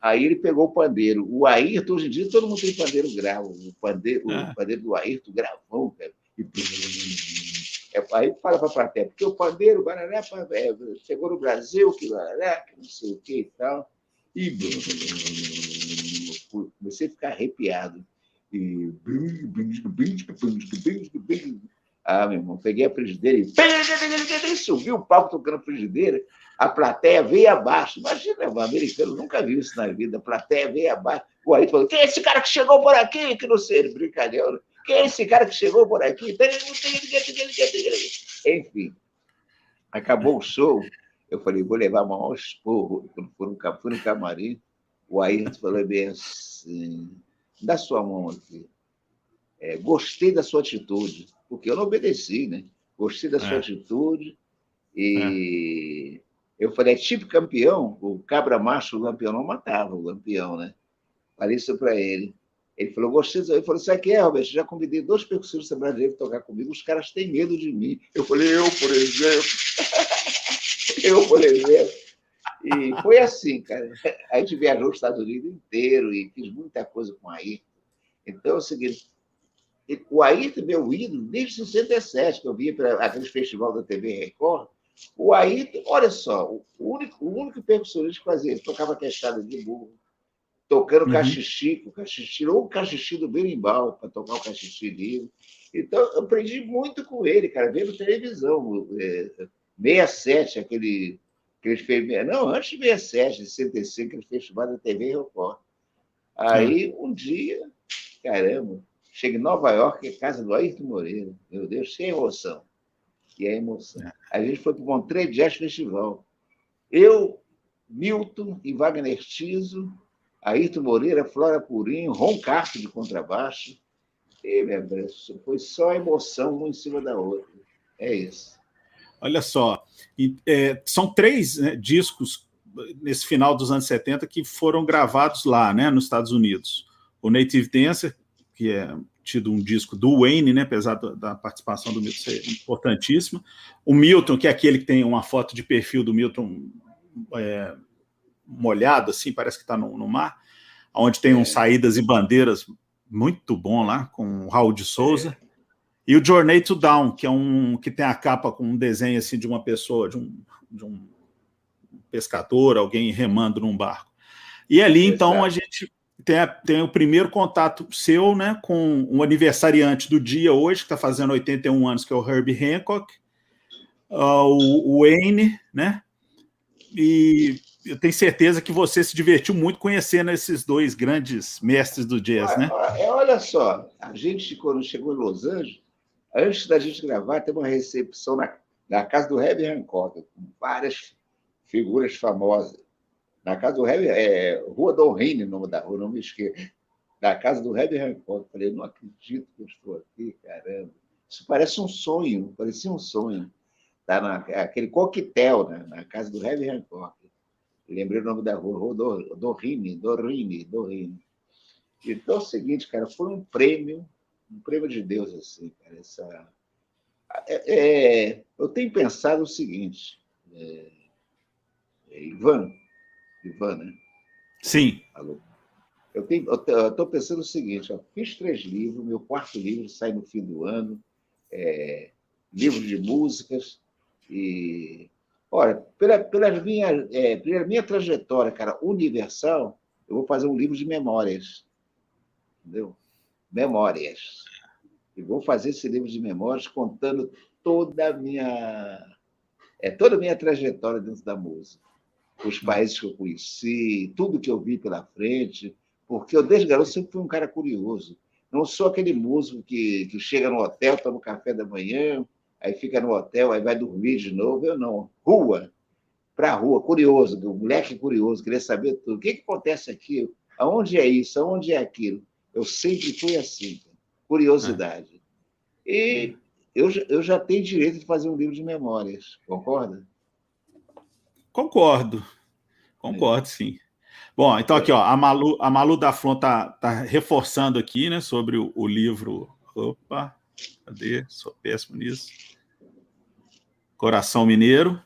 Aí ele pegou o pandeiro. O Ayrton, hoje em dia, todo mundo tem pandeiro gravo. O pandeiro, ah. o pandeiro do Ayrton gravou, cara. E... É, aí fala para a plateia, porque o pandeiro, o Guaraná, é, chegou no Brasil, que Guaraná, que não sei o que e tal. E comecei a ficar arrepiado. E. Ah, meu irmão, peguei a frigideira e subiu o palco tocando frigideira. A plateia veio abaixo. Imagina, o americano nunca viu isso na vida. A plateia veio abaixo. O aí falou: quem é esse cara que chegou por aqui? Que não sei, brincadeira. Quem é esse cara que chegou por aqui? Enfim, acabou o show. Eu falei: vou levar maior esporro. Quando fui no, fui no camarim, o Ayrton falou bem assim: dá sua mão aqui. É, gostei da sua atitude, porque eu não obedeci, né? Gostei da sua é. atitude e é. eu falei, é tipo campeão, o cabra macho, o lampião não matava o lampião, né? Falei isso para ele. Ele falou, gostei. Ele falou, sabe o que é, Roberto? Já convidei dois percussores brasileiros para tocar comigo, os caras têm medo de mim. Eu falei, eu, por exemplo. eu, por exemplo. E foi assim, cara. A gente viajou os Estados Unidos inteiro e fiz muita coisa com a Ayrton. Então é o seguinte, o Ayrton, meu ídolo, desde 67, que eu via para aquele festival da TV Record, o Ayrton, olha só, o único, o único percussionista que fazia, tocava queixada de burro, tocando uhum. cachixi, o cachixi, ou o cachixi do berimbau, para tocar o cachixi livre. Então, eu aprendi muito com ele, cara, vendo televisão. É, 67, aquele que ele fez. Não, antes de 67, 65, ele fez chamada TV Record. Aí, um dia, caramba, chega em Nova York, é casa do Ayrton Moreira. Meu Deus, sem emoção. E é emoção. É. A gente foi para o Montreux Jazz Festival. Eu, Milton e Wagner Tiso, Ayrton Moreira, Flora Purinho, Ron Carto de contrabaixo. E, Deus, foi só emoção uma em cima da outra. É isso. Olha só, é, são três né, discos nesse final dos anos 70 que foram gravados lá, né, nos Estados Unidos. O Native Dancer, que é tido um disco do Wayne, né, apesar da participação do Milton ser importantíssima. O Milton, que é aquele que tem uma foto de perfil do Milton é, molhado, assim, parece que está no, no, mar, onde tem é. uns saídas e bandeiras muito bom lá, com o Raul de Souza. É. E o Journey to Down, que é um que tem a capa com um desenho assim de uma pessoa, de um, de um pescador, alguém remando num barco. E ali, então, a gente tem, a, tem, o primeiro contato seu né, com o aniversariante do dia hoje, que está fazendo 81 anos, que é o Herbie Hancock, uh, o, o Wayne, né? E eu tenho certeza que você se divertiu muito conhecendo esses dois grandes mestres do jazz, né? É, olha só, a gente, quando chegou em Los Angeles, antes da gente gravar, teve uma recepção na, na casa do Herbie Hancock, com várias figuras famosas. Na casa do Herbie, é, Rua Dorrine, o nome da rua, não me esqueço. Na casa do Herbie Hancock. Falei, não acredito que eu estou aqui, caramba. Isso parece um sonho, parecia um sonho. Tá na, aquele coquetel, né? na casa do Herbie Hancock. Lembrei o nome da rua, Dorrine, Dorrine, Dorrine. Então é o seguinte, cara, foi um prêmio um prêmio de Deus, assim, cara. Essa... É, é, eu tenho pensado o seguinte, é, é Ivan, Ivan, né? Sim. Alô? Eu estou pensando o seguinte, ó, fiz três livros, meu quarto livro sai no fim do ano, é, livro de músicas, e, olha, pela, pela, minha, é, pela minha trajetória, cara, universal, eu vou fazer um livro de memórias, entendeu? memórias. E vou fazer esse livro de memórias contando toda a minha é toda a minha trajetória dentro da música, os países que eu conheci, tudo que eu vi pela frente, porque eu desde garoto sempre fui um cara curioso. Não sou aquele músico que, que chega no hotel, toma um café da manhã, aí fica no hotel, aí vai dormir de novo. Eu não. Rua, para a rua, curioso, moleque curioso, querer saber tudo. O que, que acontece aqui? Aonde é isso? Aonde é aquilo? Eu sempre fui assim, curiosidade. E eu, eu já tenho direito de fazer um livro de memórias, concorda? Concordo, concordo, é. sim. Bom, então aqui, ó, a Malu, a Malu da Flon tá, tá reforçando aqui, né, sobre o, o livro. Opa, cadê? Sou péssimo nisso. Coração Mineiro.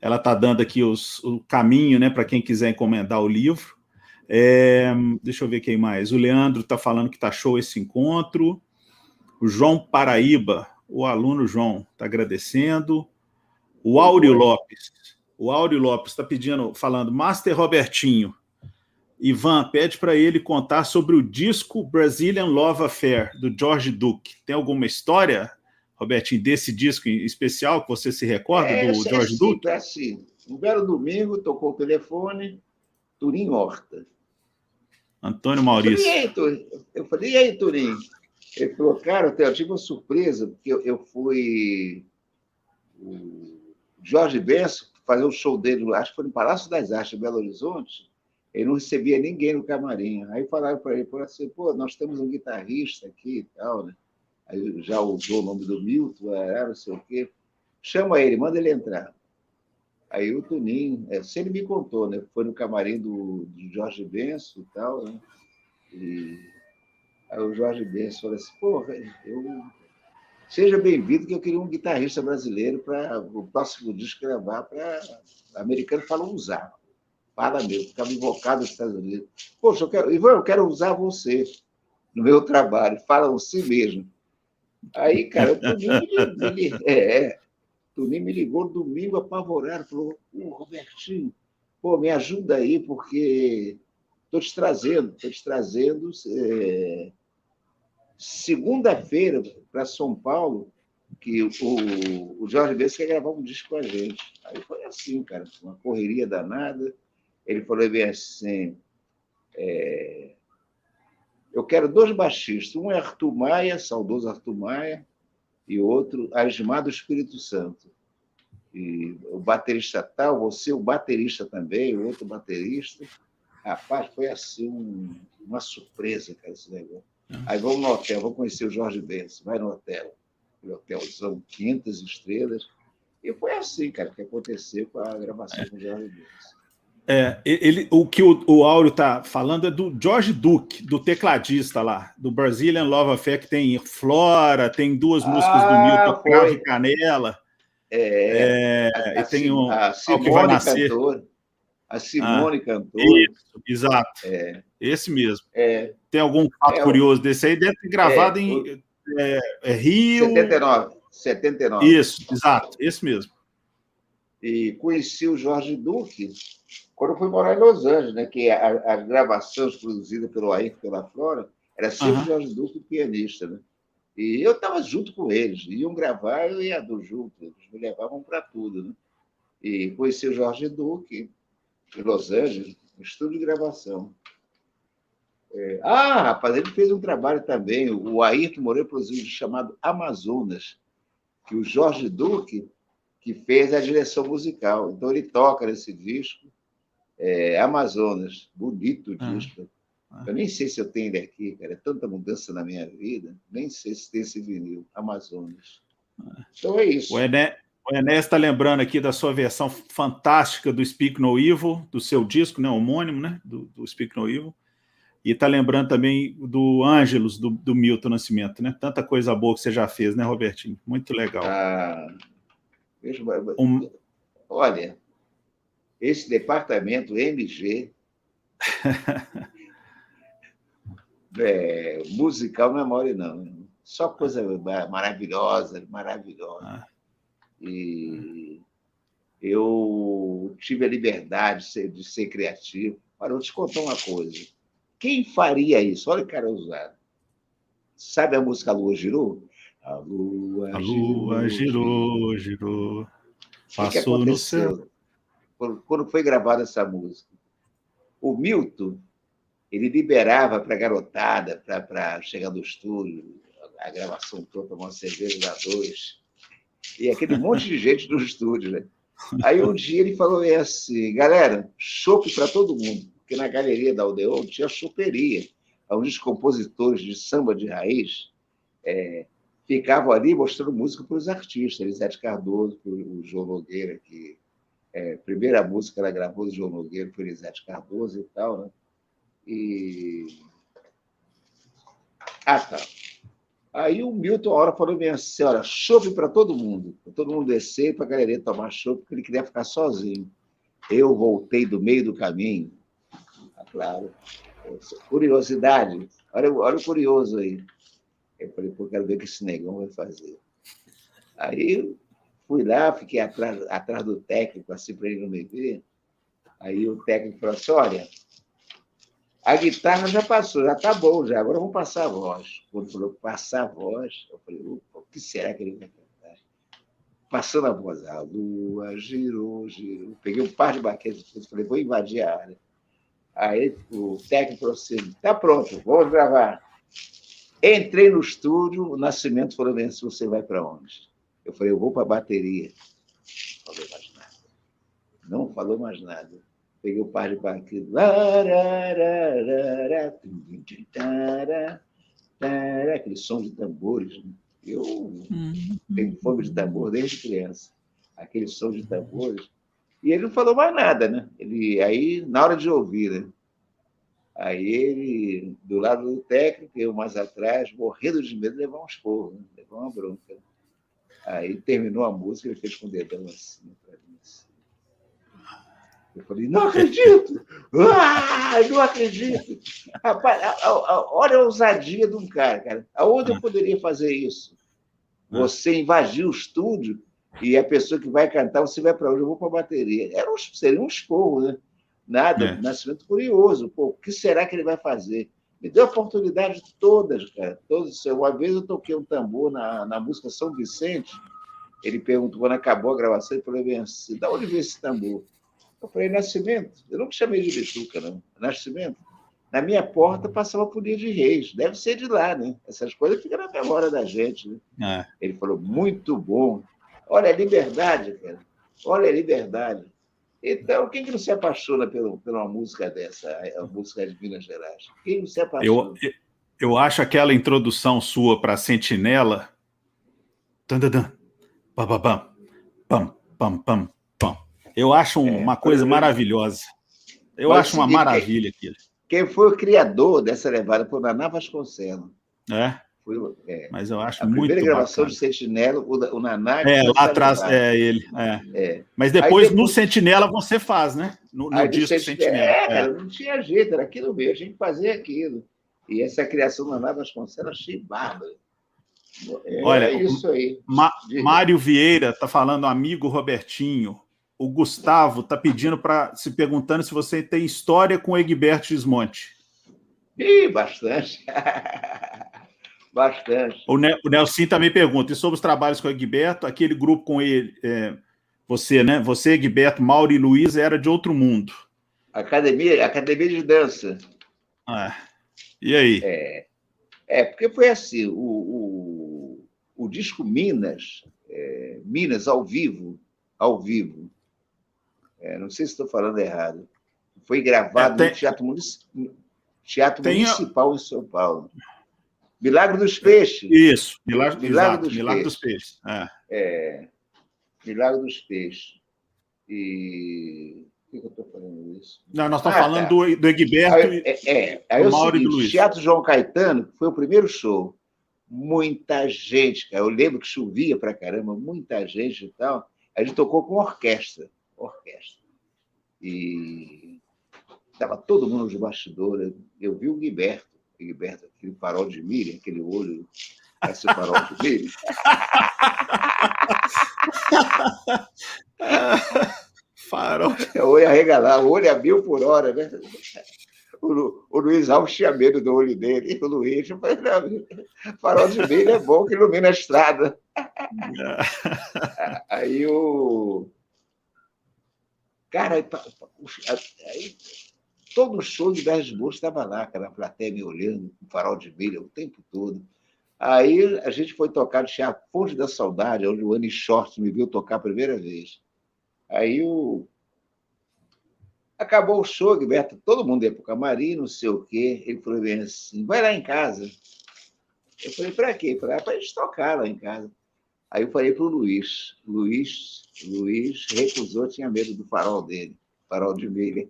Ela tá dando aqui os, o caminho, né, para quem quiser encomendar o livro. É, deixa eu ver quem mais. O Leandro está falando que está show esse encontro. O João Paraíba. o aluno João está agradecendo. O Áureo Lopes. O Áureo Lopes está pedindo, falando, Master Robertinho. Ivan, pede para ele contar sobre o disco Brazilian Love Affair, do George Duke. Tem alguma história, Robertinho, desse disco em especial que você se recorda é, do é George assim, Duke? É assim. Um belo domingo, tocou o telefone, Turim Horta. Antônio Maurício. Eu falei, e aí, Turim? Ele falou, cara, eu tive uma surpresa, porque eu, eu fui. O Jorge Benson fazer o um show dele, acho que foi no Palácio das Artes, em Belo Horizonte. Ele não recebia ninguém no camarim. Aí falaram para ele, falaram assim, pô, nós temos um guitarrista aqui e tal, né? Aí já usou o nome do Milton, era não sei o quê. Chama ele, manda ele entrar. Aí o Tuninho, é, se ele me contou, né? Foi no camarim do, do Jorge Benson e tal, né? E aí o Jorge Benson falou assim, porra, eu... Seja bem-vindo, que eu queria um guitarrista brasileiro para o próximo disco gravar para... Americano fala usar. Fala mesmo, ficava invocado nos Estados Unidos. Poxa, eu quero, Ivan, eu quero usar você no meu trabalho. Falam si mesmo. Aí, cara, o Tuninho me, me, é, é, Tuninho me ligou domingo apavorado, falou, oh, Robertinho, pô, me ajuda aí, porque estou te trazendo, estou te trazendo é, segunda-feira para São Paulo, que o, o Jorge Bessa quer gravar um disco com a gente. Aí foi assim, cara, uma correria danada. Ele falou bem assim, é, eu quero dois baixistas, um é Arthur Maia, saudoso Arthur Maia, e outro Arismar do Espírito Santo. E o baterista tal, você o baterista também, o outro baterista. Rapaz, foi assim um, uma surpresa, cara, esse negócio. Aí vamos no hotel, vamos conhecer o Jorge Benson, vai no hotel. O hotel são 500 estrelas. E foi assim, cara, que aconteceu com a gravação é. com o Jorge Benson. É, ele, o que o, o Áureo está falando é do George Duke, do tecladista lá, do Brazilian Love Affair, que tem Flora, tem duas ah, músicas do Milton, Cravo e Canela. É, é a, tem um, a Simone cantor. A Simone ah, cantor. Isso, exato. É. Esse mesmo. É. Tem algum fato é, curioso desse aí? Deve ter gravado em o, é, Rio. 79. 79. Isso, exato, esse mesmo. E conheci o Jorge Duque quando eu fui morar em Los Angeles, né, que as gravações produzidas pelo Ayrton pela Flora era sempre uhum. Jorge Duque, pianista, né? E eu estava junto com eles, iam gravar, eu ia do junto, eles me levavam para tudo, né? E conheci o Jorge Duque em Los Angeles, no estúdio de gravação. É... Ah, rapaz, ele fez um trabalho também, o Ayrton Moreira produziu um chamado Amazonas, que o Jorge Duque que fez a direção musical. Então ele toca nesse disco é, Amazonas, bonito ah. disco. Ah. Eu nem sei se eu tenho ele aqui, cara. É tanta mudança na minha vida, nem sei se tem esse vinil. Amazonas. Ah. Então é isso. O Ené, o Ené está lembrando aqui da sua versão fantástica do Speak No Evil, do seu disco, né, homônimo, né, do, do Speak No Evil. E está lembrando também do Ângelos, do, do, Milton Nascimento, né? Tanta coisa boa que você já fez, né, Robertinho? Muito legal. Ah, um... Olha, esse departamento MG é, musical não é mole, não. Só coisa maravilhosa, maravilhosa. Ah. E eu tive a liberdade de ser, de ser criativo. Para eu te contar uma coisa. Quem faria isso? Olha o cara usado. Sabe a música Lua Girou? A lua, a lua girou, girou. girou. Passou no céu quando foi gravada essa música. O Milton, ele liberava para a garotada, para chegar no estúdio, a gravação toda, uma cerveja da dois, e aquele monte de gente no estúdio, né? Aí um dia ele falou assim, galera, chope para todo mundo, porque na galeria da Aldeon tinha choperia, onde os compositores de samba de raiz é, ficavam ali mostrando música para os artistas, Elisete Cardoso, o João Nogueira, que é, primeira música que ela gravou do João Nogueira foi Elisete Cardoso e tal, né? E. Ah, tá. Aí o Milton, a hora, falou minha senhora, chope para todo mundo. Para todo mundo descer para a galeria tomar chope, porque ele queria ficar sozinho. Eu voltei do meio do caminho. Ah, claro. Curiosidade. Olha, olha o curioso aí. Eu falei, pô, quero ver o que esse negão vai fazer. Aí fui lá, fiquei atrás, atrás do técnico, assim, para ele não me ver. Aí o técnico falou assim: olha, a guitarra já passou, já está bom, já, agora vamos passar a voz. Quando falou passar a voz, eu falei: o que será que ele vai cantar? Passando a voz, a lua girou, girou. Peguei um par de baquetes e falei: vou invadir a área. Aí o técnico falou assim: está pronto, vamos gravar. Entrei no estúdio, o Nascimento falou assim: você vai para onde? Eu falei: eu vou para a bateria. Não falou mais nada. Não falou mais nada. Peguei o par de baquetes. Aquele som de tambores. Né? Eu uhum. tenho fome de tambor desde criança. Aquele som de tambores. E ele não falou mais nada, né? Ele, aí, na hora de ouvir, né? Aí ele, do lado do técnico, eu mais atrás, morrendo de medo de levar um esporro, né? levar uma bronca. Aí terminou a música, ele fez com o dedão assim para mim. Assim. Eu falei, não acredito! Ah, não acredito! Rapaz, a, a, a, olha a ousadia de um cara, cara. Aonde eu poderia fazer isso? Você invadir o estúdio e a pessoa que vai cantar, você vai para onde? Eu vou para a bateria. Era um, seria um esporro, né? Nada, é. nascimento curioso. Pô, o que será que ele vai fazer? Me deu oportunidades todas, cara. Todas. Uma vez eu toquei um tambor na, na música São Vicente. Ele perguntou, quando acabou a gravação, ele falou assim: da onde veio esse tambor? Eu falei, Nascimento. Eu nunca chamei de Bituca, não. Nascimento. Na minha porta passava por dia de reis. Deve ser de lá, né? Essas coisas ficam na memória da gente. Né? É. Ele falou, muito bom. Olha a liberdade, cara. Olha a liberdade. Então, quem que não se apaixona por, por uma música dessa, a música de Minas Gerais? Quem não se apaixona? Eu, eu acho aquela introdução sua para Sentinela. Bababam, pam, pam, pam, pam. Eu acho uma é, coisa maravilhosa. Eu acho uma maravilha aquilo. Quem foi o criador dessa levada foi o Naná Vasconcelos. É? Foi, é, Mas eu acho a muito primeira gravação bacana. de Sentinela, o, o Naná... É, lá atrás, é ele. É. é. Mas depois, depois, no Sentinela você faz, né? No, no disco Sentinela. É, é, não tinha jeito, era aquilo mesmo, a gente fazia aquilo. E essa criação do Naná Vasconcelos, achei bárbaro. É, Olha, isso aí. Ma Mário Vieira está falando, amigo Robertinho. O Gustavo está pedindo para se perguntando se você tem história com o Egberto Gismonte. Ih, bastante. Bastante. O, ne o Nelson também pergunta, e sobre os trabalhos com o Egberto, aquele grupo com ele, é, você, né? Você, Egberto, Mauro e Luiz era de outro mundo. Academia, academia de dança. Ah, e aí? É, é porque foi assim, o, o, o disco Minas, é, Minas ao vivo, ao vivo, é, não sei se estou falando errado, foi gravado é, tem, no Teatro, Munici Teatro Municipal em São Paulo. Milagre dos Peixes. Isso, Milagre, Milagre, exato, dos, Milagre peixes. dos Peixes. É. é. Milagre dos Peixes. E. Por que eu estou falando isso? Não, nós estamos ah, falando tá. do, do Egberto aí, é, é, aí do é Mauro seguinte, e do Luiz. Teatro João Caetano foi o primeiro show. Muita gente, cara. Eu lembro que chovia pra caramba, muita gente e tal. A gente tocou com orquestra. Orquestra. E estava todo mundo de bastidor. Eu vi o Gilberto Gilberto, aquele farol de Miriam, aquele olho, esse farol de Miriam. farol. É o olho arregalado, o olho a mil por hora, né? O, o, Luiz Alves tinha medo do olho dele. E o Luiz, falei, não, farol de Miriam é bom que ilumina a estrada. aí o. Cara, aí, todo show de Berres Moura estava lá, aquela plateia me olhando, com farol de milha o tempo todo. Aí a gente foi tocar no Teatro Fonte da Saudade, onde o Annie Short me viu tocar a primeira vez. Aí o... acabou o show, Gilberto, todo mundo ia para o camarim, não sei o quê. Ele falou bem assim, vai lá em casa. Eu falei, para quê? Ah, para a gente tocar lá em casa. Aí eu falei para o Luiz. Luiz, Luiz recusou, tinha medo do farol dele, farol de milha.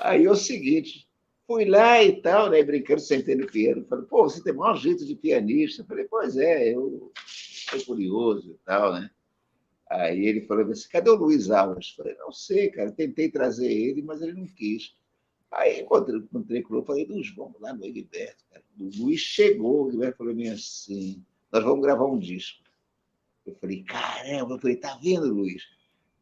Aí é o seguinte, fui lá e tal, né, brincando, sentei no piano, falei, pô, você tem maior jeito de pianista. Falei, pois é, eu sou curioso e tal, né? Aí ele falou assim, cadê o Luiz Alves? Falei, não sei, cara, tentei trazer ele, mas ele não quis. Aí encontrei, encontrei com ele, falei, Luiz, vamos lá no Egberto. O Luiz chegou, o Egberto falou assim, nós vamos gravar um disco. Eu falei, caramba, eu falei, tá vendo, Luiz?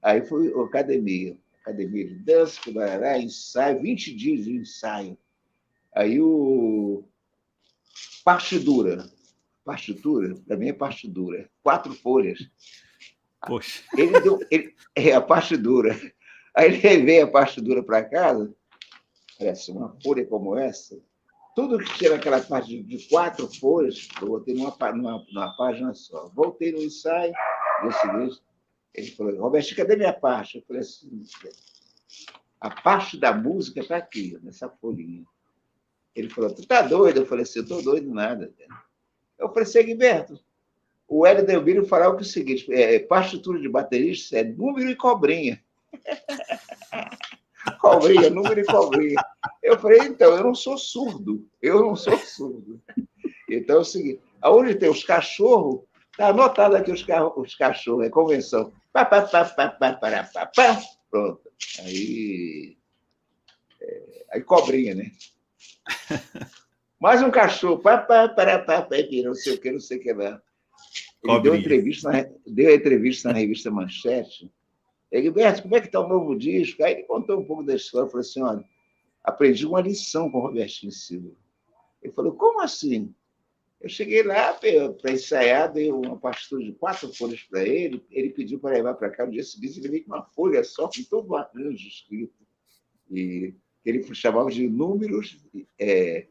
Aí foi academia, academia de dança, barará, ensaio, 20 dias de ensaio. Aí o partitura, partitura, para mim é partitura, quatro folhas. Poxa. Ele deu, ele, é a partitura. Aí ele veio a partitura para casa, parece uma folha como essa, tudo que tinha naquela parte de quatro folhas, eu botei numa, numa, numa página só. Voltei no ensaio, dia seguinte, ele falou, Roberto, cadê minha parte? Eu falei assim, a parte da música está aqui, nessa folhinha. Ele falou, tu tá doido? Eu falei assim, eu tô doido nada. Eu falei, Seguimberto, o Hélio Delbiro falava é o seguinte, é, partitura de baterista é número e cobrinha. cobrinha, número e cobrinha. Eu falei, então, eu não sou surdo, eu não sou surdo. Então é o seguinte, aonde tem os cachorros, está anotado aqui os, os cachorros, é convenção. Pá, pá, pá, pá, pá, pá, pá, pá. Pronto. Aí, é, aí cobrinha, né? Mais um cachorro, pá, pá, pá, pá, pá, não sei o que, não sei o que lá. Ele deu entrevista, na, deu entrevista na revista Manchete. Egberto, como é que está o novo disco? Aí ele contou um pouco da história. Falou assim: olha, aprendi uma lição com o Robertinho Silva. Ele falou: como assim? Eu cheguei lá para ensaiar, dei uma partitura de quatro folhas para ele. Ele pediu para levar para cá. No dia seguinte, ele veio com uma folha só, com todo o arranjo escrito. E ele chamava de números, é,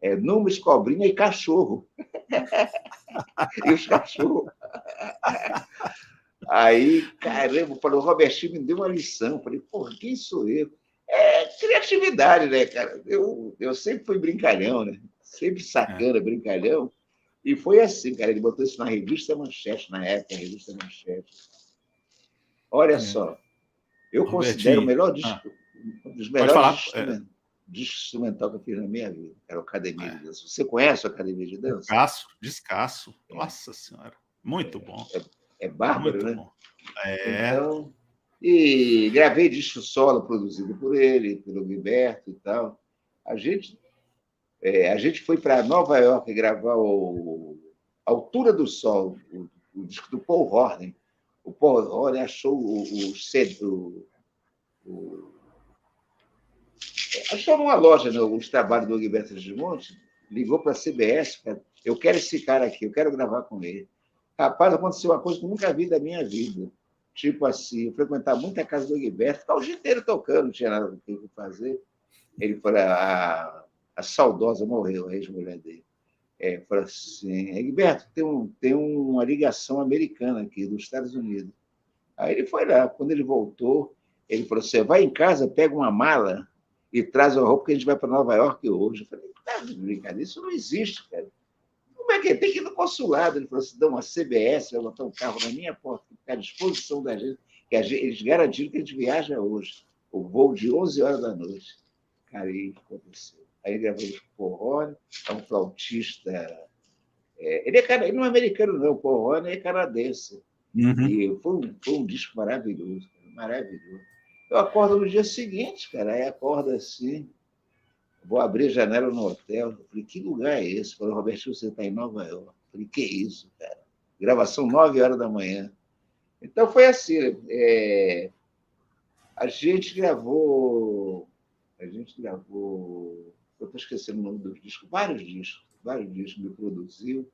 é, números, cobrinha e cachorro. e os cachorros. Aí, caramba, falou, o Robertinho me deu uma lição. Falei, porra, quem sou eu? É criatividade, né, cara? Eu, eu sempre fui brincalhão, né? Sempre sacana, brincalhão. E foi assim, cara. Ele botou isso na revista Manchete, na época, a revista Manchete. Olha é. só, eu considero o melhor disco, ah. um dos melhores discos, é. discos instrumental que eu fiz na minha vida. Era o Academia é. de Dança. Você conhece a Academia de Dança? Descasso, descasso. É. Nossa Senhora. Muito bom. É, bárbaro, Muito né? Bom. É. Então, e gravei disco solo produzido por ele, pelo Gilberto e tal. A gente, é, a gente foi para Nova York gravar o Altura do Sol, o, o disco do Paul Horner. O Paul Horner achou o, o, o, achou numa loja né, os trabalhos do Gilberto Monte, ligou para a CBS, eu quero esse cara aqui, eu quero gravar com ele. Rapaz, aconteceu uma coisa que eu nunca vi da minha vida tipo assim, frequentar muito a casa do Gilberto, ficava o dia inteiro tocando, não tinha nada o que fazer. Ele falou, a, a saudosa morreu, a ex-mulher dele. É, falou assim, Gilberto, tem, um, tem uma ligação americana aqui, dos Estados Unidos. Aí ele foi lá, quando ele voltou, ele falou assim, vai em casa, pega uma mala e traz a roupa que a gente vai para Nova York hoje. Eu falei, tá brincadeira, isso não existe, cara. Como é que é? Tem que ir no consulado. Ele falou assim: dá uma CBS, vai botar um carro na minha porta, ficar à disposição da gente, que gente, eles garantiram que a gente viaja hoje. O voo de 11 horas da noite. Cara, e aconteceu. Aí gravamos com o Paul é um flautista. É, ele, é, ele não é americano, não. O Paul é canadense. Uhum. E foi um, foi um disco maravilhoso, maravilhoso. Eu acordo no dia seguinte, cara, aí acorda assim, Vou abrir a janela no hotel. Eu falei, que lugar é esse? Falei, Roberto, você está em Nova York. Eu falei, que isso, cara? Gravação 9 horas da manhã. Então foi assim. É... A gente gravou. A gente gravou. Eu estou esquecendo o nome dos discos, vários discos, vários discos me produziu.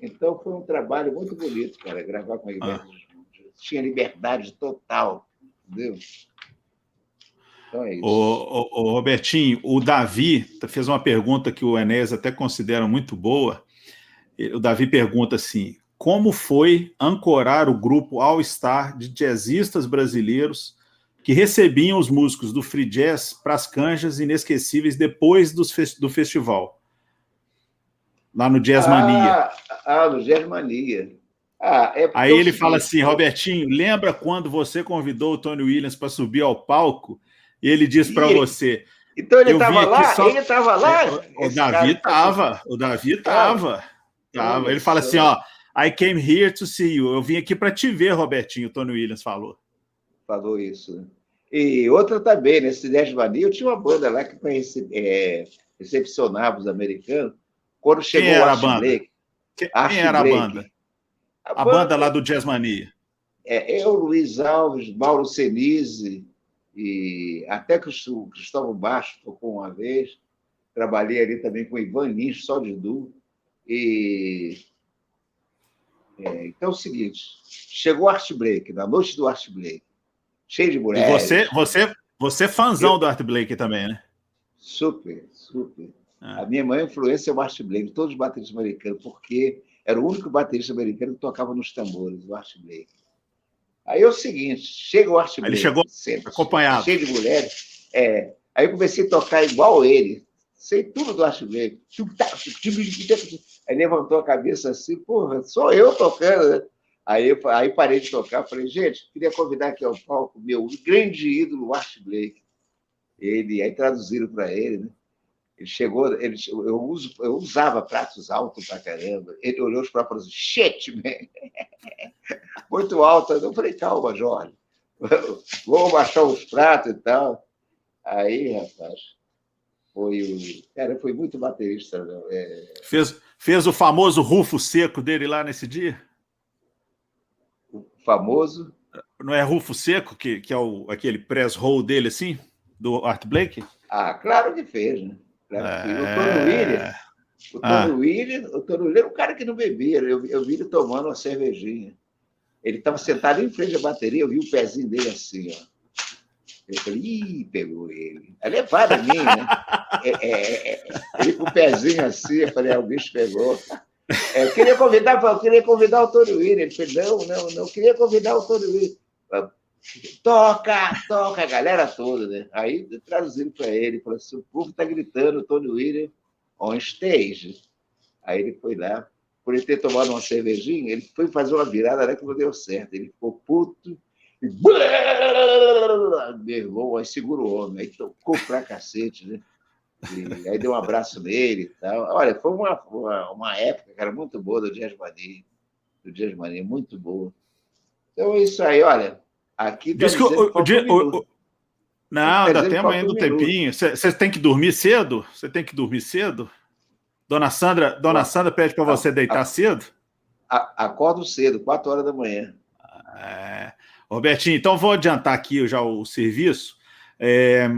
Então foi um trabalho muito bonito, cara, gravar com a Gilberto ah. Tinha liberdade total, entendeu? Então é isso. O, o, o, Robertinho, o Davi fez uma pergunta que o Enéas até considera muito boa. O Davi pergunta assim: como foi ancorar o grupo All Star de jazzistas brasileiros que recebiam os músicos do free jazz para as canjas inesquecíveis depois do, do festival? Lá no Jazz Mania. Ah, ah no Jazz Mania. Ah, é Aí ele fala assim, Robertinho, lembra quando você convidou o Tony Williams para subir ao palco e ele diz para você. Então ele estava lá? Só... Ele estava lá? O, Davi estava, o Davi estava. Tava. Ele fala assim: ó, I came here to see you. Eu vim aqui para te ver, Robertinho, o Tony Williams falou. Falou isso. Né? E outra também, nesse 10 Mania, eu tinha uma banda lá que é, recepcionava os americanos. Quando chegou Quem era a banda? Blake, Quem era a banda? A, a banda, banda, lá do Jazz Mania. É, eu, Luiz Alves, Mauro Senise, e até que o Cristóvão Baixo tocou uma vez. Trabalhei ali também com o Ivan Lins, só de Du. E é, então é o seguinte: chegou o Art Blake, na noite do Art Blake, cheio de mulheres. E você, você, você é fãzão eu, do Art Blake também, né? Super, super. Ah. A minha mãe influência é o Art Blake, todos os bateristas americanos, porque era o único baterista americano que tocava nos tambores, o Art Blake. Aí é o seguinte: chega o Art Blake. Ele chegou sempre, acompanhado. Cheio de mulheres. É, aí eu comecei a tocar igual ele, sei tudo do Art Blake. Aí levantou a cabeça assim, porra, sou eu tocando, né? Aí, eu, aí parei de tocar, falei, gente, queria convidar aqui ao palco meu grande ídolo, Art Blake. Ele, aí traduziram para ele, né? Ele chegou, ele, eu, uso, eu usava pratos altos pra caramba. Ele olhou os pratos e falou shit, man. Muito alto. Eu falei, calma, Jorge. Vou baixar os pratos e tal. Aí, rapaz, foi o. Cara, foi muito baterista. Né? É... Fez, fez o famoso rufo seco dele lá nesse dia? Famoso? Não é rufo seco, que, que é o, aquele press roll dele assim? Do Art Blake? Ah, claro que fez, né? Claro que O Tony é... Williams. O Tony ah. Williams, o Tony Williams era um cara que não bebia. Eu, eu vi ele tomando uma cervejinha. Ele estava sentado em frente à bateria, eu vi o pezinho dele assim, ó. Eu falei, ih, pegou ele. É levado a mim, né? É, é, é, ele com o pezinho assim, eu falei, ah, o bicho pegou. É, eu queria convidar, eu queria convidar o Tony Williams. Ele falou, não, não, não, eu queria convidar o Tony Williams. Toca, toca, a galera toda, né? Aí traduzindo para ele, falou assim: o povo está gritando, Tony Williams on stage. Aí ele foi lá, por ele ter tomado uma cervejinha, ele foi fazer uma virada né, que não deu certo. Ele ficou puto e. Meu irmão, aí segurou o homem, aí tocou pra cacete, né? E aí deu um abraço nele e tal. Olha, foi uma, uma, uma época, cara, muito boa do Jazz Mania, do Jazz Mania, muito boa. Então é isso aí, olha. Aqui tá Diz que o, o, o, Não, dá tempo ainda um tempinho. Você tem que dormir cedo? Você tem que dormir cedo? Dona Sandra, Dona Sandra pede para você deitar a, cedo? A, acordo cedo, 4 horas da manhã. É. Robertinho, então vou adiantar aqui já o serviço. É,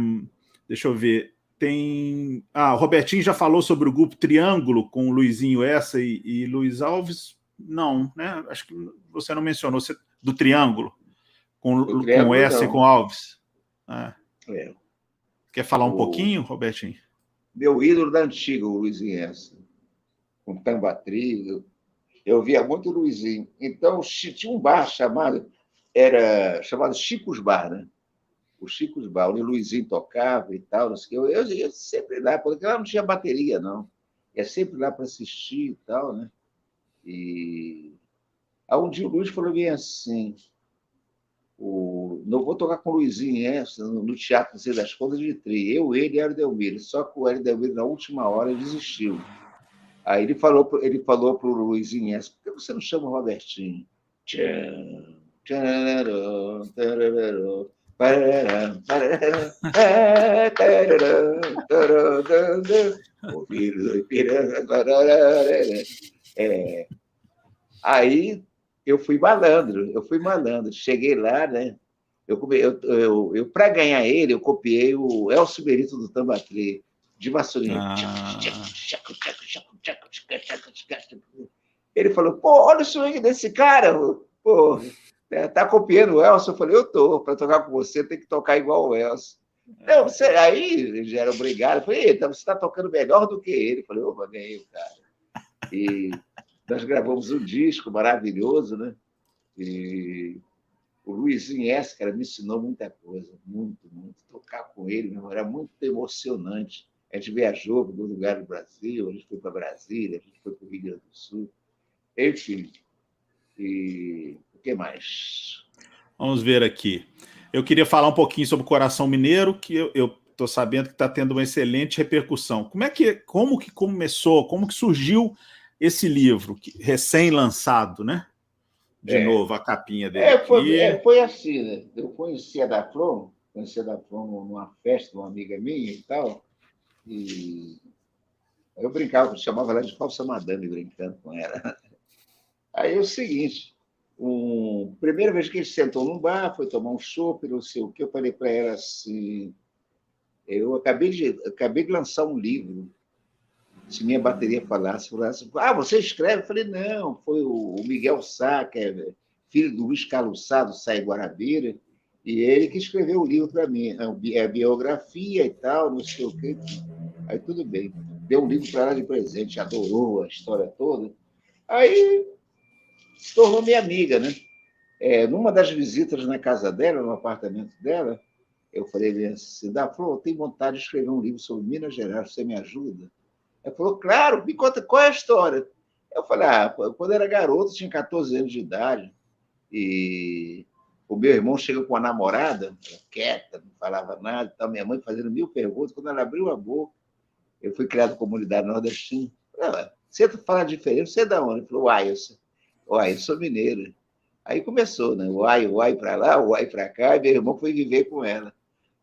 deixa eu ver. Tem. Ah, o Robertinho já falou sobre o grupo Triângulo com o Luizinho Essa e, e Luiz Alves. Não, né? Acho que você não mencionou do Triângulo com, com essa e com Alves. É. É. Quer falar um o... pouquinho, Robertinho? Meu ídolo da antiga, o Luizinho essa. Com Tambatri. Eu via muito o Luizinho. Então, tinha um bar chamado, era chamado Chicos Bar, né? O Chicos Bar, onde o Luizinho tocava e tal. Não sei, eu, eu ia sempre lá, porque lá não tinha bateria, não. Ia sempre lá para assistir e tal, né? E. Aí um dia o Luiz falou bem assim: o, não vou tocar com o Luizinho essa, no, Teatro Zé das Contas de Tri. Eu, ele e o Delmiro. Só que o Hélio Delmiro, na última hora, desistiu. Aí ele falou, ele falou para o Luizinho por que você não chama o Robertinho? É, aí eu fui malandro, eu fui malandro. Cheguei lá, né? Eu, eu, eu, eu para ganhar ele, eu copiei o Elcio Berito do Tambatri, de vassourinha. Ah. Ele falou, pô, olha o swing desse cara, pô, é, tá copiando o Elcio? Eu falei, eu tô, para tocar com você tem que tocar igual o Elcio. Não, você, aí já era obrigado. Eu falei, então você está tocando melhor do que ele. Eu falei, opa, ganhei o cara. E nós gravamos um disco maravilhoso, né? E o Luizinho S, cara, me ensinou muita coisa, muito, muito. Tocar com ele, meu, era muito emocionante. A gente viajou para algum lugar do Brasil, a gente foi para Brasília, a gente foi para o Rio Grande do Sul. Enfim, e que mais? Vamos ver aqui. Eu queria falar um pouquinho sobre o Coração Mineiro, que eu estou sabendo que está tendo uma excelente repercussão. Como é que, como que começou, como que surgiu esse livro, recém-lançado, né? De é. novo, a capinha dele. É, foi, é, foi assim, né? Eu conheci a da Flon, conheci a da Flon numa festa de uma amiga minha e tal, e Eu brincava, chamava ela de falsa madame, brincando com ela. Aí é o seguinte, um, primeira vez que ele sentou num bar, foi tomar um chopp, não sei o que, eu falei para ela assim, eu acabei de, acabei de lançar um livro, se minha bateria falasse, falasse, ah, você escreve? Eu falei, não, foi o Miguel Sá, que é filho do Luiz Carlos Sá, do Sai Guarabira, e ele que escreveu o livro para mim, é a biografia e tal, não sei o quê. Aí tudo bem. Deu um livro para ela de presente, adorou a história toda. Aí se tornou minha amiga, né? É, numa das visitas na casa dela, no apartamento dela, eu falei assim, Flor, eu tenho vontade de escrever um livro sobre Minas Gerais, você me ajuda? Ela falou, claro, me conta qual é a história. Eu falei, ah, quando era garoto, tinha 14 anos de idade, e o meu irmão chegou com a namorada, quieta, não falava nada, então minha mãe fazendo mil perguntas, quando ela abriu a boca, eu fui criado comunidade nordestina, ela, você fala diferente, você é da onde? Ele falou, uai, eu sou Uai, eu sou mineiro. Aí começou, né? Uai, uai para lá, uai para cá, e meu irmão foi viver com ela.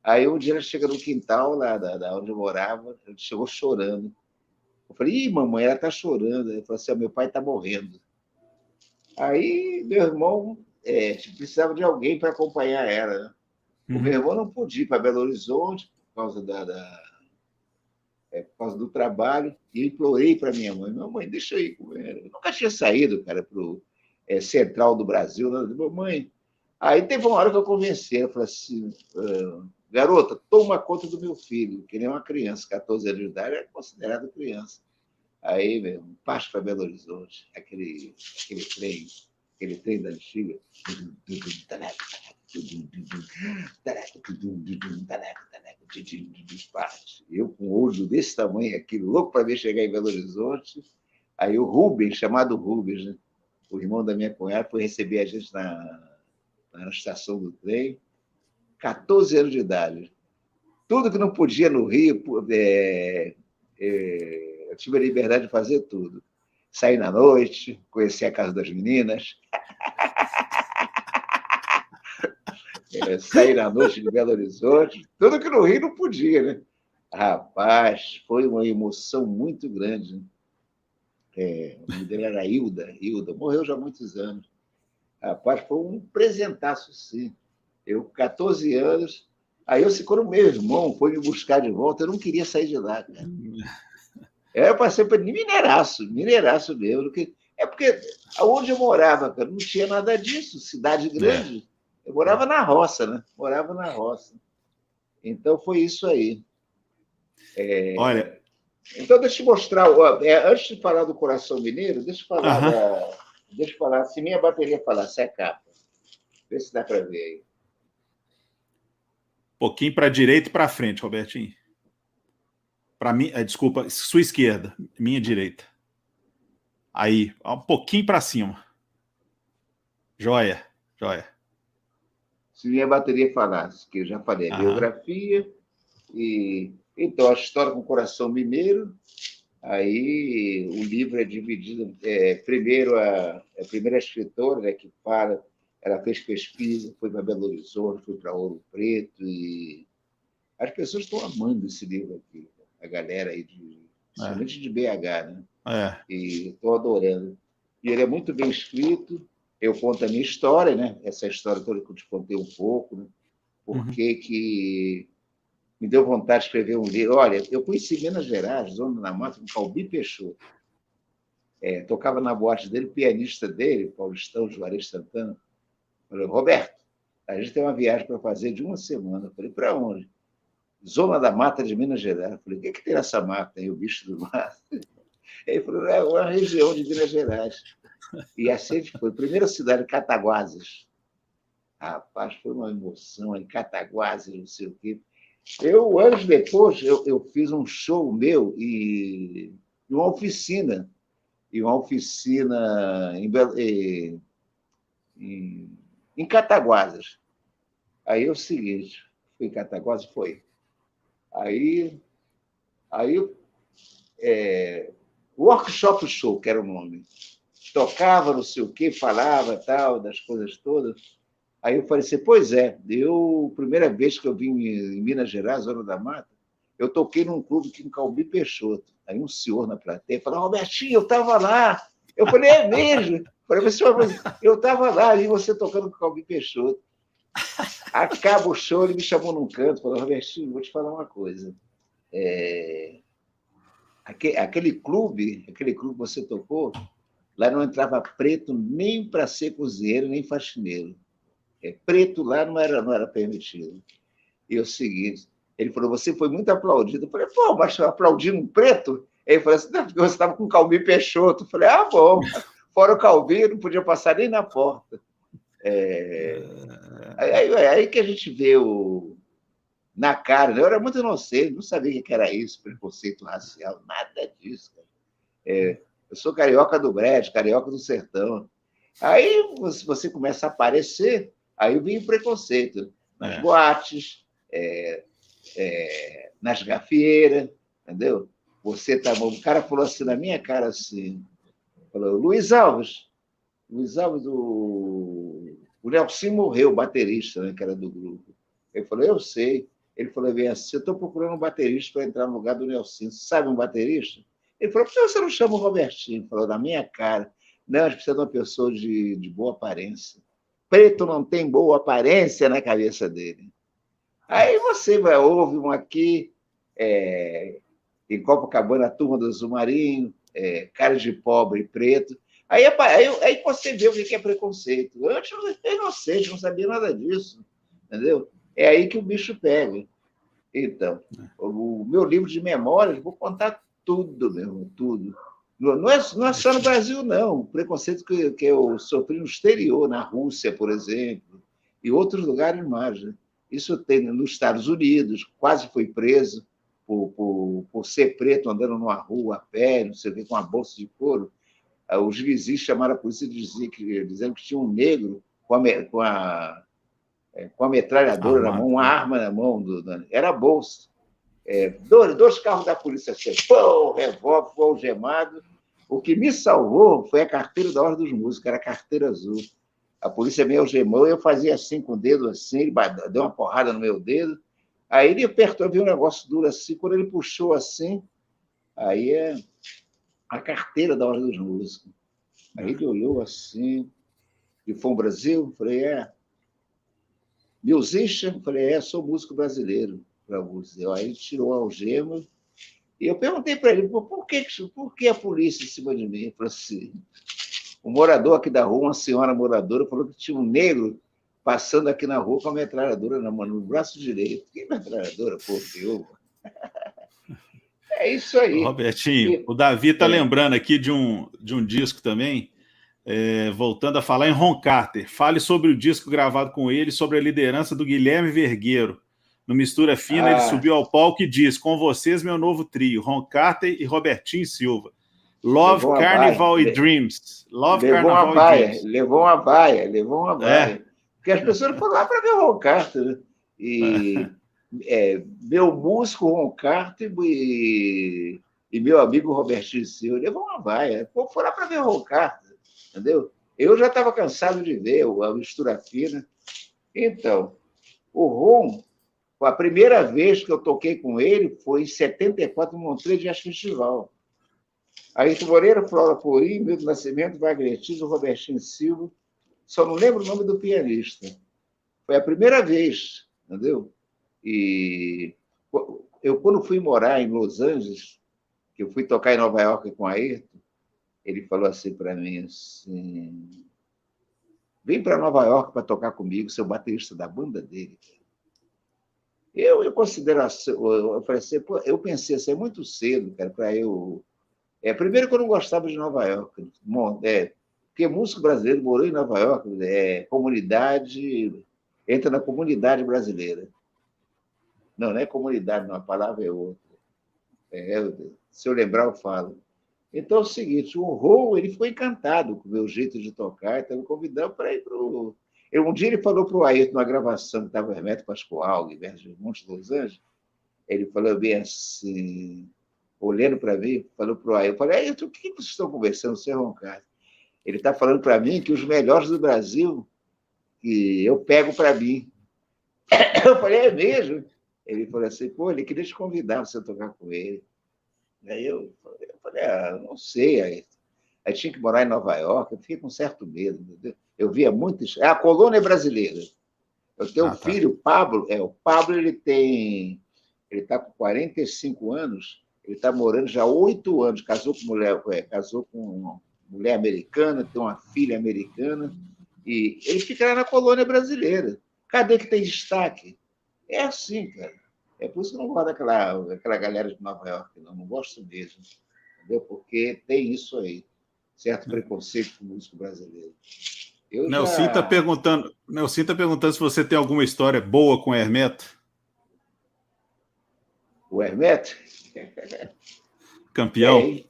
Aí um dia ela chega no quintal lá da, da onde eu morava, ela chegou chorando. Eu falei, ih, mamãe, ela tá chorando. Ela falou assim, meu pai tá morrendo. Aí meu irmão é, precisava de alguém para acompanhar ela. Né? O meu uhum. irmão não podia ir para Belo Horizonte por causa da, da é, por causa do trabalho, e implorei para minha mãe, minha mãe, deixa eu ela. Eu nunca tinha saído, cara, para o é, central do Brasil. Mamãe. Aí teve uma hora que eu convenci, ela falou assim, ah, garota, toma conta do meu filho, que ele é uma criança, 14 anos de idade, é considerado criança. Aí, meu, parte para Belo Horizonte, aquele, aquele trem, aquele trem da antiga. Eu com um olho desse tamanho aqui, louco para ver chegar em Belo Horizonte. Aí o Rubens, chamado Rubens, né? o irmão da minha cunhada, foi receber a gente na, na estação do trem, 14 anos de idade. Tudo que não podia no Rio, é, é, eu tive a liberdade de fazer tudo. Sair na noite, conhecer a casa das meninas, é, sair à noite de Belo Horizonte, tudo que no Rio não podia, né? Rapaz, foi uma emoção muito grande. Né? É, o nome dele era Hilda, Hilda, morreu já há muitos anos. Rapaz, foi um presentaço, sim. Eu, 14 anos, aí eu, quando meu irmão foi me buscar de volta, eu não queria sair de lá, cara. É, eu passei para mineiraço, mineiraço mesmo. É porque aonde eu morava, cara, não tinha nada disso, cidade grande. É. Eu morava na roça, né? Morava na roça. Então foi isso aí. É... Olha. Então, deixa eu mostrar. É, antes de falar do coração mineiro, deixa eu falar. Uh -huh. da... Deixa eu falar. Se minha bateria falar, se é capa. Vê se dá para ver aí. Um pouquinho para a direita e para frente, Robertinho. Para mim, é, desculpa, sua esquerda, minha direita. Aí, um pouquinho para cima. Joia, joia se minha bateria falasse, que eu já falei, a biografia, e então a história com o coração mineiro, aí o livro é dividido, é, primeiro a, a primeira escritora né, que fala, ela fez pesquisa, foi para Belo Horizonte, foi para Ouro Preto, e as pessoas estão amando esse livro aqui, a galera aí, de, principalmente é. de BH, né? É. E estou adorando. E ele é muito bem escrito, eu conto a minha história, né? Essa história toda que eu te contei um pouco, né? Por uhum. que me deu vontade de escrever um livro. Olha, eu conheci Minas Gerais, Zona da Mata, com Calbi Peixoto. É, tocava na boate dele, pianista dele, Paulistão Juarez Santana. Falei, Roberto, a gente tem uma viagem para fazer de uma semana. Eu falei, para onde? Zona da Mata de Minas Gerais. Eu falei, o que, é que tem nessa mata aí, o bicho do mato? Ele falou, é uma região de Minas Gerais. E assim foi. Primeira cidade, Cataguases. Rapaz, foi uma emoção em Cataguases, não sei o quê. Eu, anos depois, eu, eu fiz um show meu e uma oficina. E uma oficina em, em, em Cataguases. Aí é o seguinte, foi em Cataguases? Foi. Aí, aí é, Workshop Show, que era o nome tocava, não sei o quê, falava tal, das coisas todas. Aí eu falei assim, pois é, eu, primeira vez que eu vim em Minas Gerais, Zona da Mata, eu toquei num clube que em Calbi Peixoto. Aí um senhor na plateia falou, Robertinho, eu estava lá. Eu falei, é mesmo? Eu falei, eu estava lá, e você tocando com Calbi Peixoto. Acaba o show, ele me chamou num canto, falou, Robertinho, vou te falar uma coisa. É... Aquele, aquele clube, aquele clube que você tocou, lá não entrava preto nem para ser cozinheiro, nem faxineiro. É, preto lá não era, não era permitido. E é o seguinte, ele falou, você foi muito aplaudido. Eu falei, pô, mas aplaudindo um preto? Ele falou assim, não, porque você estava com o Calbi Peixoto. Eu falei, ah, bom. Fora o Calbi, não podia passar nem na porta. É... Aí, aí, que a gente vê o... na cara. Né? Eu era muito inocente, não sabia o que era isso, preconceito racial, nada disso. É... eu sou carioca do Brete, carioca do sertão. Aí você começa a aparecer, aí vem o preconceito. Nas é. boates, é, é, nas gafieiras, entendeu? Você tá bom. O cara falou assim na minha cara assim, falou, Luiz Alves, Luiz Alves do. O Nelson morreu, o baterista, né, que era do grupo. Ele falou, eu sei. Ele falou bem assim, eu estou procurando um baterista para entrar no lugar do Nelson. Você sabe um baterista? Ele falou, por que você não chama o Robertinho? Ele falou, na minha cara. Não, a gente precisa de uma pessoa de, de boa aparência. Preto não tem boa aparência na cabeça dele. Aí você vai, ouve um aqui, é, em Copacabana, a turma do Zumarinho, é, cara de pobre e preto. Aí, aí, aí você vê o que é preconceito. Eu era inocente, não sabia nada disso. Entendeu? É aí que o bicho pega. Então, o meu livro de memórias, vou contar tudo mesmo, tudo. Não é, não é só no Brasil, não. O preconceito que, que eu sofri no exterior, na Rússia, por exemplo, e outros lugares mais. Né? Isso tem nos Estados Unidos, quase foi preso por, por, por ser preto andando numa rua a pé, não sei o quê, com uma bolsa de couro. Ah, os vizinhos chamaram a polícia e que, dizendo que tinha um negro com a, com a, é, com a metralhadora na mão, uma arma na mão. Do, era a bolsa. É, dois, dois carros da polícia assim, pô, revólver, algemado. O que me salvou foi a carteira da Ordem dos Músicos, era a carteira azul. A polícia me algemou, eu fazia assim com o dedo assim, ele deu uma porrada no meu dedo. Aí ele apertou, viu um negócio duro assim, quando ele puxou assim, aí é a carteira da Ordem dos Músicos. Aí ele olhou assim, e foi um Brasil? Falei, é. Musician? Falei, é, sou músico brasileiro para você. Aí ele tirou a algema e eu perguntei para ele, por que, por que a polícia em cima de mim? Ele falou assim, um morador aqui da rua, uma senhora moradora, falou que tinha um negro passando aqui na rua com a metralhadora na mão, no braço direito. Que metralhadora, pô, viúva? É isso aí. Robertinho, e... o Davi está é. lembrando aqui de um, de um disco também, é, voltando a falar em Ron Carter. Fale sobre o disco gravado com ele, sobre a liderança do Guilherme Vergueiro. No Mistura Fina, ah. ele subiu ao palco e disse: Com vocês, meu novo trio, Ron Carter e Robertinho Silva. Love levou Carnival e Dreams. Love levou Carnival uma baia, Dreams. Levou uma baia, levou uma baia. É. Porque as pessoas foram lá para ver o Ron Carter. Né? E é, meu músico Ron Carter e, e meu amigo Robertinho Silva levou uma baia. Pô, foram lá para ver o Ron Carter, entendeu? Eu já estava cansado de ver a mistura fina. Então, o Ron, a primeira vez que eu toquei com ele foi em 74 no Montreux Jazz Festival. Ayrton Moreira, Flora Porim, Milton Nascimento, Wagner Tiso, Robertinho Silva. Só não lembro o nome do pianista. Foi a primeira vez, entendeu? E eu, quando fui morar em Los Angeles, que eu fui tocar em Nova York com Ayrton, ele falou assim para mim assim, vem para Nova York para tocar comigo, seu baterista da banda dele. Eu, eu considero, eu, assim, eu pensei assim, é muito cedo, cara, para eu é, primeiro que eu não gostava de Nova York. É, porque músico brasileiro morou em Nova York, é, comunidade, entra na comunidade brasileira. Não, não é comunidade, não, a palavra é outra. É, se eu lembrar, eu falo. Então é o seguinte, o Rô, ele ficou encantado com o meu jeito de tocar, então me convidando para ir para o... Um dia ele falou para o Ayrton, numa gravação que estava Hermeto Pascoal, em Monte Los Angeles, ele falou bem assim, olhando para mim, falou para o Ayrton, eu falei, Ayrton, o que vocês estão conversando, você Roncardo? Ele está falando para mim que os melhores do Brasil, que eu pego para mim. Eu falei, é mesmo? Ele falou assim, pô, ele queria te convidar para você tocar com ele. Aí eu, eu falei, ah, não sei. Aí, tinha que morar em Nova York, eu fiquei com certo medo. Eu via muito. É a colônia brasileira. Eu tenho ah, um tá. filho, Pablo. É, o Pablo ele tem. Ele está com 45 anos, ele está morando já há oito anos, casou com mulher, é, casou com uma mulher americana, tem uma filha americana, e ele fica lá na colônia brasileira. Cadê que tem destaque? É assim, cara. É por isso que eu não gosto daquela, daquela galera de Nova York, não, não gosto mesmo. Entendeu? Porque tem isso aí, certo preconceito com o músico brasileiro. Eu Nelson está já... perguntando, Nelson está perguntando se você tem alguma história boa com o Hermeto. O Hermeto? Campeão? É,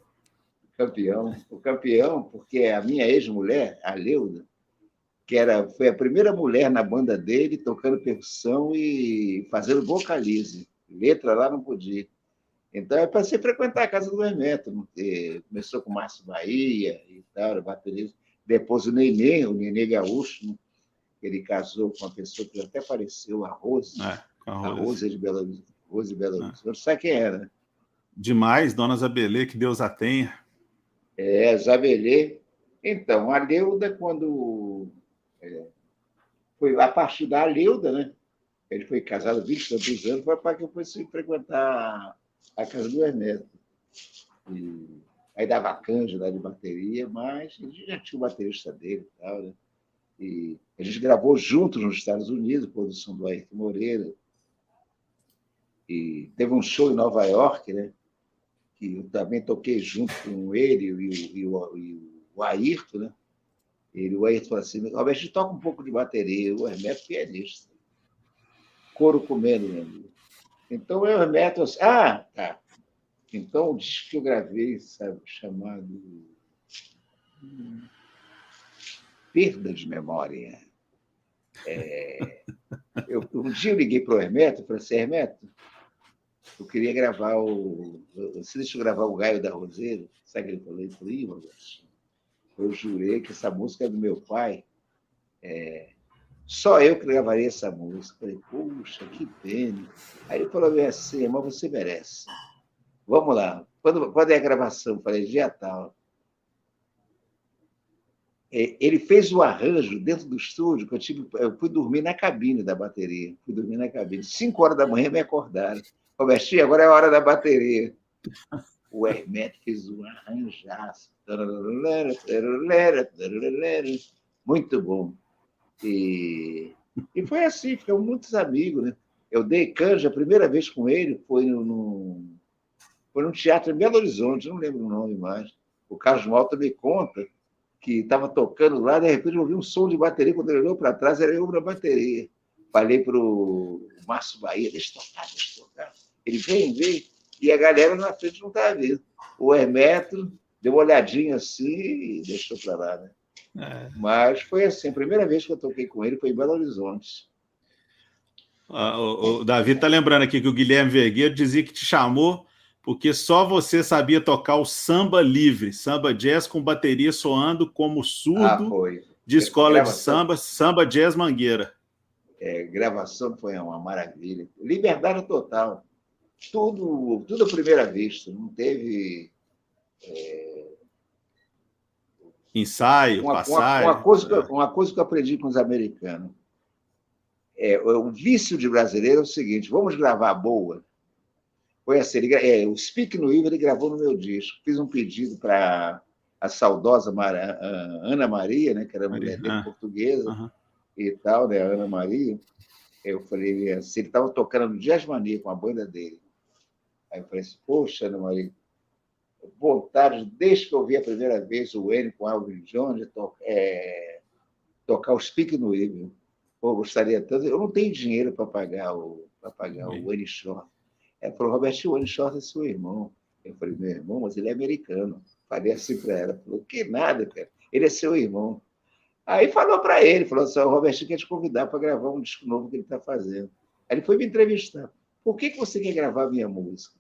campeão. O campeão, porque a minha ex-mulher, a Leuda, que era, foi a primeira mulher na banda dele, tocando percussão e fazendo vocalize. Letra lá não podia. Então, eu passei a frequentar a casa do Hermeto. Começou com o Márcio Bahia e tal, baterista. Depois o Nenê, o Nenê Gaúcho, né? ele casou com uma pessoa que até apareceu, a Rose. É, a Rose. A Rose de Belo Horizonte. Rose Belo é. Horizonte. É. Sabe quem era? Né? Demais, Dona Zabelê, que Deus a tenha. É, Zabelê. Então, a Leuda, quando. É, foi a partir da Leuda, né? Ele foi casado 20 tantos anos, foi para que eu fosse frequentar a casa do Ernesto. E Aí dava canja lá de bateria, mas a gente já tinha o baterista dele e tal, né? E a gente gravou juntos nos Estados Unidos, produção do Ayrton Moreira. E teve um show em Nova York, né? Que eu também toquei junto com ele e o, e o, e o Ayrton, né? Ele, o Ayrton falou assim: Roberto, toca um pouco de bateria. O Hermeto, pianista. Coro comendo, meu amigo. Então o Hermeto, assim, ah, tá. Então, o disco que eu gravei, sabe, chamado Perda de Memória. É... Eu, um dia eu liguei para o Hermeto e falei assim, Hermeto, eu queria gravar o. Você deixa eu gravar o Gaio da Roseira? Sabe que? Ele falou, eu jurei que essa música é do meu pai. É... Só eu que gravaria essa música. Falei, puxa, que pena. Aí ele falou assim, mas você merece. Vamos lá. Quando, quando é a gravação? Falei, dia tal. É, ele fez o arranjo dentro do estúdio, que eu, tive, eu fui dormir na cabine da bateria. Fui dormir na cabine. Cinco horas da manhã me acordaram. Robertinho, agora é a hora da bateria. O Hermeto fez um arranjaço. Muito bom. E, e foi assim, ficamos muitos amigos. Né? Eu dei canja, a primeira vez com ele foi no, foi num teatro em Belo Horizonte, não lembro o nome mais. O Carlos Malta me conta que estava tocando lá, de repente eu ouvi um som de bateria, quando ele olhou para trás, era eu na bateria. Falei para o Márcio Bahia, deixa eu tocar, deixa eu tocar. Ele vem, vem, e a galera na frente não estava vendo. O Hermeto deu uma olhadinha assim e deixou para lá, né? É. Mas foi assim, a primeira vez que eu toquei com ele foi em Belo Horizonte. Ah, o, o Davi está lembrando aqui que o Guilherme Vergueiro dizia que te chamou porque só você sabia tocar o samba livre, samba jazz com bateria soando como surdo ah, de escola de samba, samba jazz mangueira. É, gravação foi uma maravilha. Liberdade total. Tudo, tudo à primeira vista. Não teve. É... Ensaio, uma, passagem. Uma, uma, coisa que, uma coisa que eu aprendi com os americanos. É, o vício de brasileiro é o seguinte: vamos gravar boa foi assim, ele, é, o Speak no Ivo ele gravou no meu disco. Fiz um pedido para a saudosa Mar, a Ana Maria, né, que era mulher dele, ah, portuguesa uh -huh. e tal, né, Ana Maria. Eu falei assim, ele estava tocando no Jazz Mania com a banda dele. Aí eu falei assim, poxa, Ana Maria, vontade, desde que eu vi a primeira vez o N com Alvin Jones, de to é, tocar o Speak no Evil. Pô, gostaria tanto. Eu não tenho dinheiro para pagar o, para pagar o N Short. Ela falou, Robert One Short é seu irmão. Eu falei, meu irmão, mas ele é americano. Falei assim para ela. Falou, que nada, cara. Ele é seu irmão. Aí falou para ele, falou assim, o Robertinho quer te convidar para gravar um disco novo que ele está fazendo. Aí ele foi me entrevistar. Por que, que você quer gravar minha música?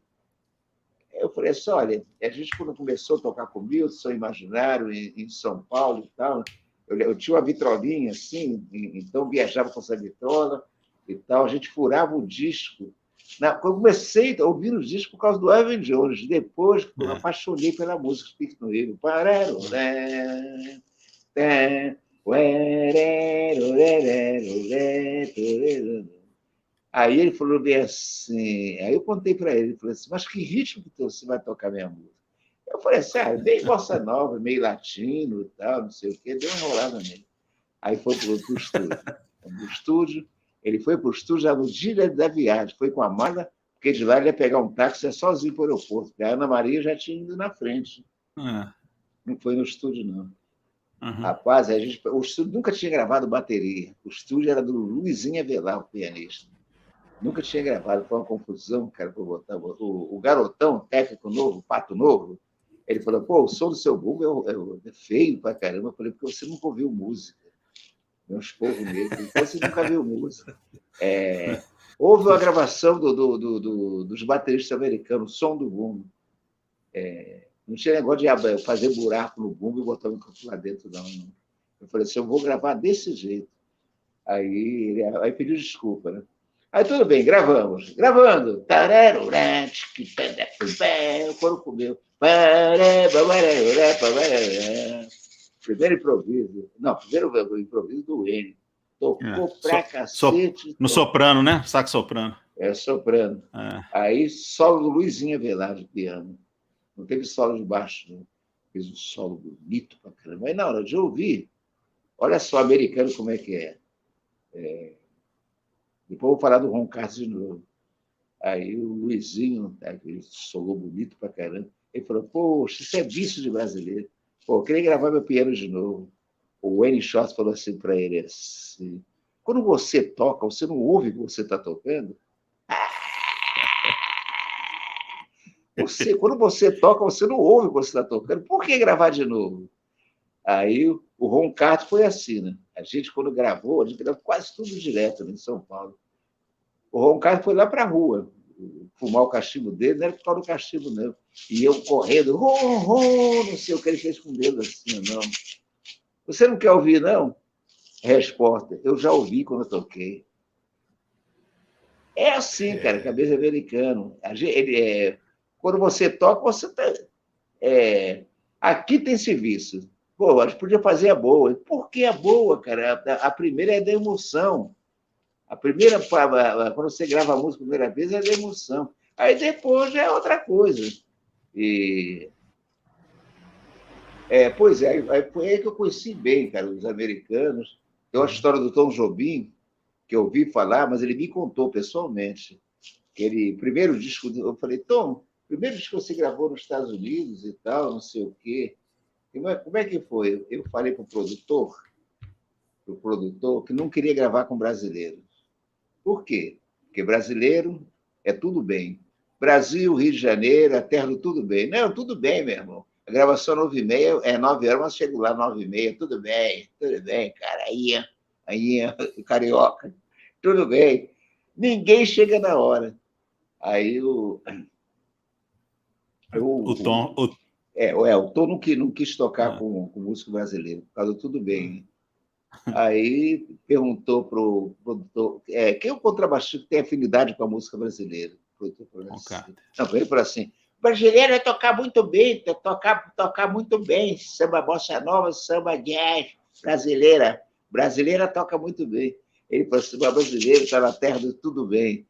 Eu falei assim, olha, a gente quando começou a tocar com o Sou Imaginário, em, em, São Paulo e tal, eu, eu, tinha uma vitrolinha assim, então viajava com essa vitrola e tal, a gente furava o disco eu comecei a ouvir os discos por causa do Evan Jones. Depois, é. eu apaixonei pela música Speak no Rio. Aí ele falou bem assim, aí eu contei para ele, ele falou assim, mas que ritmo que você vai tocar minha música? Eu falei assim, ah, bem bossa nova, meio latino e tal, não sei o quê, deu uma enrolada nele. Aí foi para o estúdio. No estúdio, ele foi para o estúdio já no dia da viagem, foi com a mala, porque de lá ele ia pegar um táxi sozinho para o aeroporto, porque a Ana Maria já tinha ido na frente. É. Não foi no estúdio, não. Uhum. Rapaz, a gente, o estúdio nunca tinha gravado bateria. O estúdio era do Luizinho Avelar, o pianista. Nunca tinha gravado, foi uma confusão, cara, botar. O, o, garotão, técnico novo, pato novo, ele falou: pô, o som do seu Google é, é, é feio pra caramba. Eu falei: porque você nunca ouviu música. Meus povos mesmo. Então você nunca viu música. É, houve uma gravação do, do, do, do, dos bateristas americanos, som do bumbo. É, não tinha negócio de fazer buraco no bumbo e botar o microfone lá dentro, não. Eu falei assim, eu vou gravar desse jeito. Aí aí pediu desculpa, né? Aí tudo bem, gravamos. Gravando. O coro comeu. Primeiro improviso. Não, primeiro improviso do N. Tocou é, pra so, cacete. So, no soprano, né? Saco soprano. É, soprano. É. Aí, solo do Luizinho Avelar de piano. Não teve solo de baixo, não. Fez um solo bonito pra caramba. Aí, na hora de ouvir, olha só, americano como é que é. é... Depois vou falar do Ron Carlos de novo. Aí o Luizinho, né, ele solou bonito pra caramba. Ele falou, poxa, isso é vício de brasileiro. Pô, eu queria gravar meu piano de novo. O Wayne Short falou assim para ele assim, quando você toca, você não ouve o que você está tocando? Você, quando você toca, você não ouve o que você está tocando. Por que gravar de novo? Aí o Ron Carter foi assim, né? A gente, quando gravou, a gente gravou quase tudo direto né, em São Paulo. O Ron Carter foi lá para a rua, fumar o cachimbo dele, não era por causa do cachimbo, não. E eu correndo, rom, rom, não sei o que ele fez com o dedo assim, não. Você não quer ouvir, não? Resposta, eu já ouvi quando eu toquei. É assim, cara, cabeça americano. Ele é, quando você toca, você tá. É, aqui tem serviço. Pô, a gente podia fazer a boa. Por que a boa, cara? A, a primeira é da emoção. A primeira, quando você grava a música a primeira vez, é da emoção. Aí depois é outra coisa. E... É, pois é, aí foi aí que eu conheci bem, cara, os americanos. Tem uma história do Tom Jobim, que eu ouvi falar, mas ele me contou pessoalmente. Que ele, primeiro disco, eu falei, Tom, primeiro disco que você gravou nos Estados Unidos e tal, não sei o quê. É, como é que foi? Eu falei para o produtor, para o produtor, que não queria gravar com brasileiros. Por quê? Porque brasileiro é tudo bem. Brasil, Rio de Janeiro, a terra do tudo bem. Não, tudo bem, meu irmão. A gravação 9 e meia, é 9 horas, mas chego lá 9 e meia, tudo bem, tudo bem, cara. Aí, aí, carioca, tudo bem. Ninguém chega na hora. Aí o. O, o Tom. O... É, é, o Tom não, quis, não quis tocar ah. com, com músico brasileiro, por causa do tudo bem. Aí perguntou para o produtor: é, quem é o contrabaixista que tem afinidade com a música brasileira? assim. Não, ele falou assim: o brasileiro é tocar muito bem, tocar, tocar muito bem, samba bossa nova, samba jazz, brasileira. Brasileira toca muito bem. Ele falou assim: o brasileiro está na terra do tudo bem.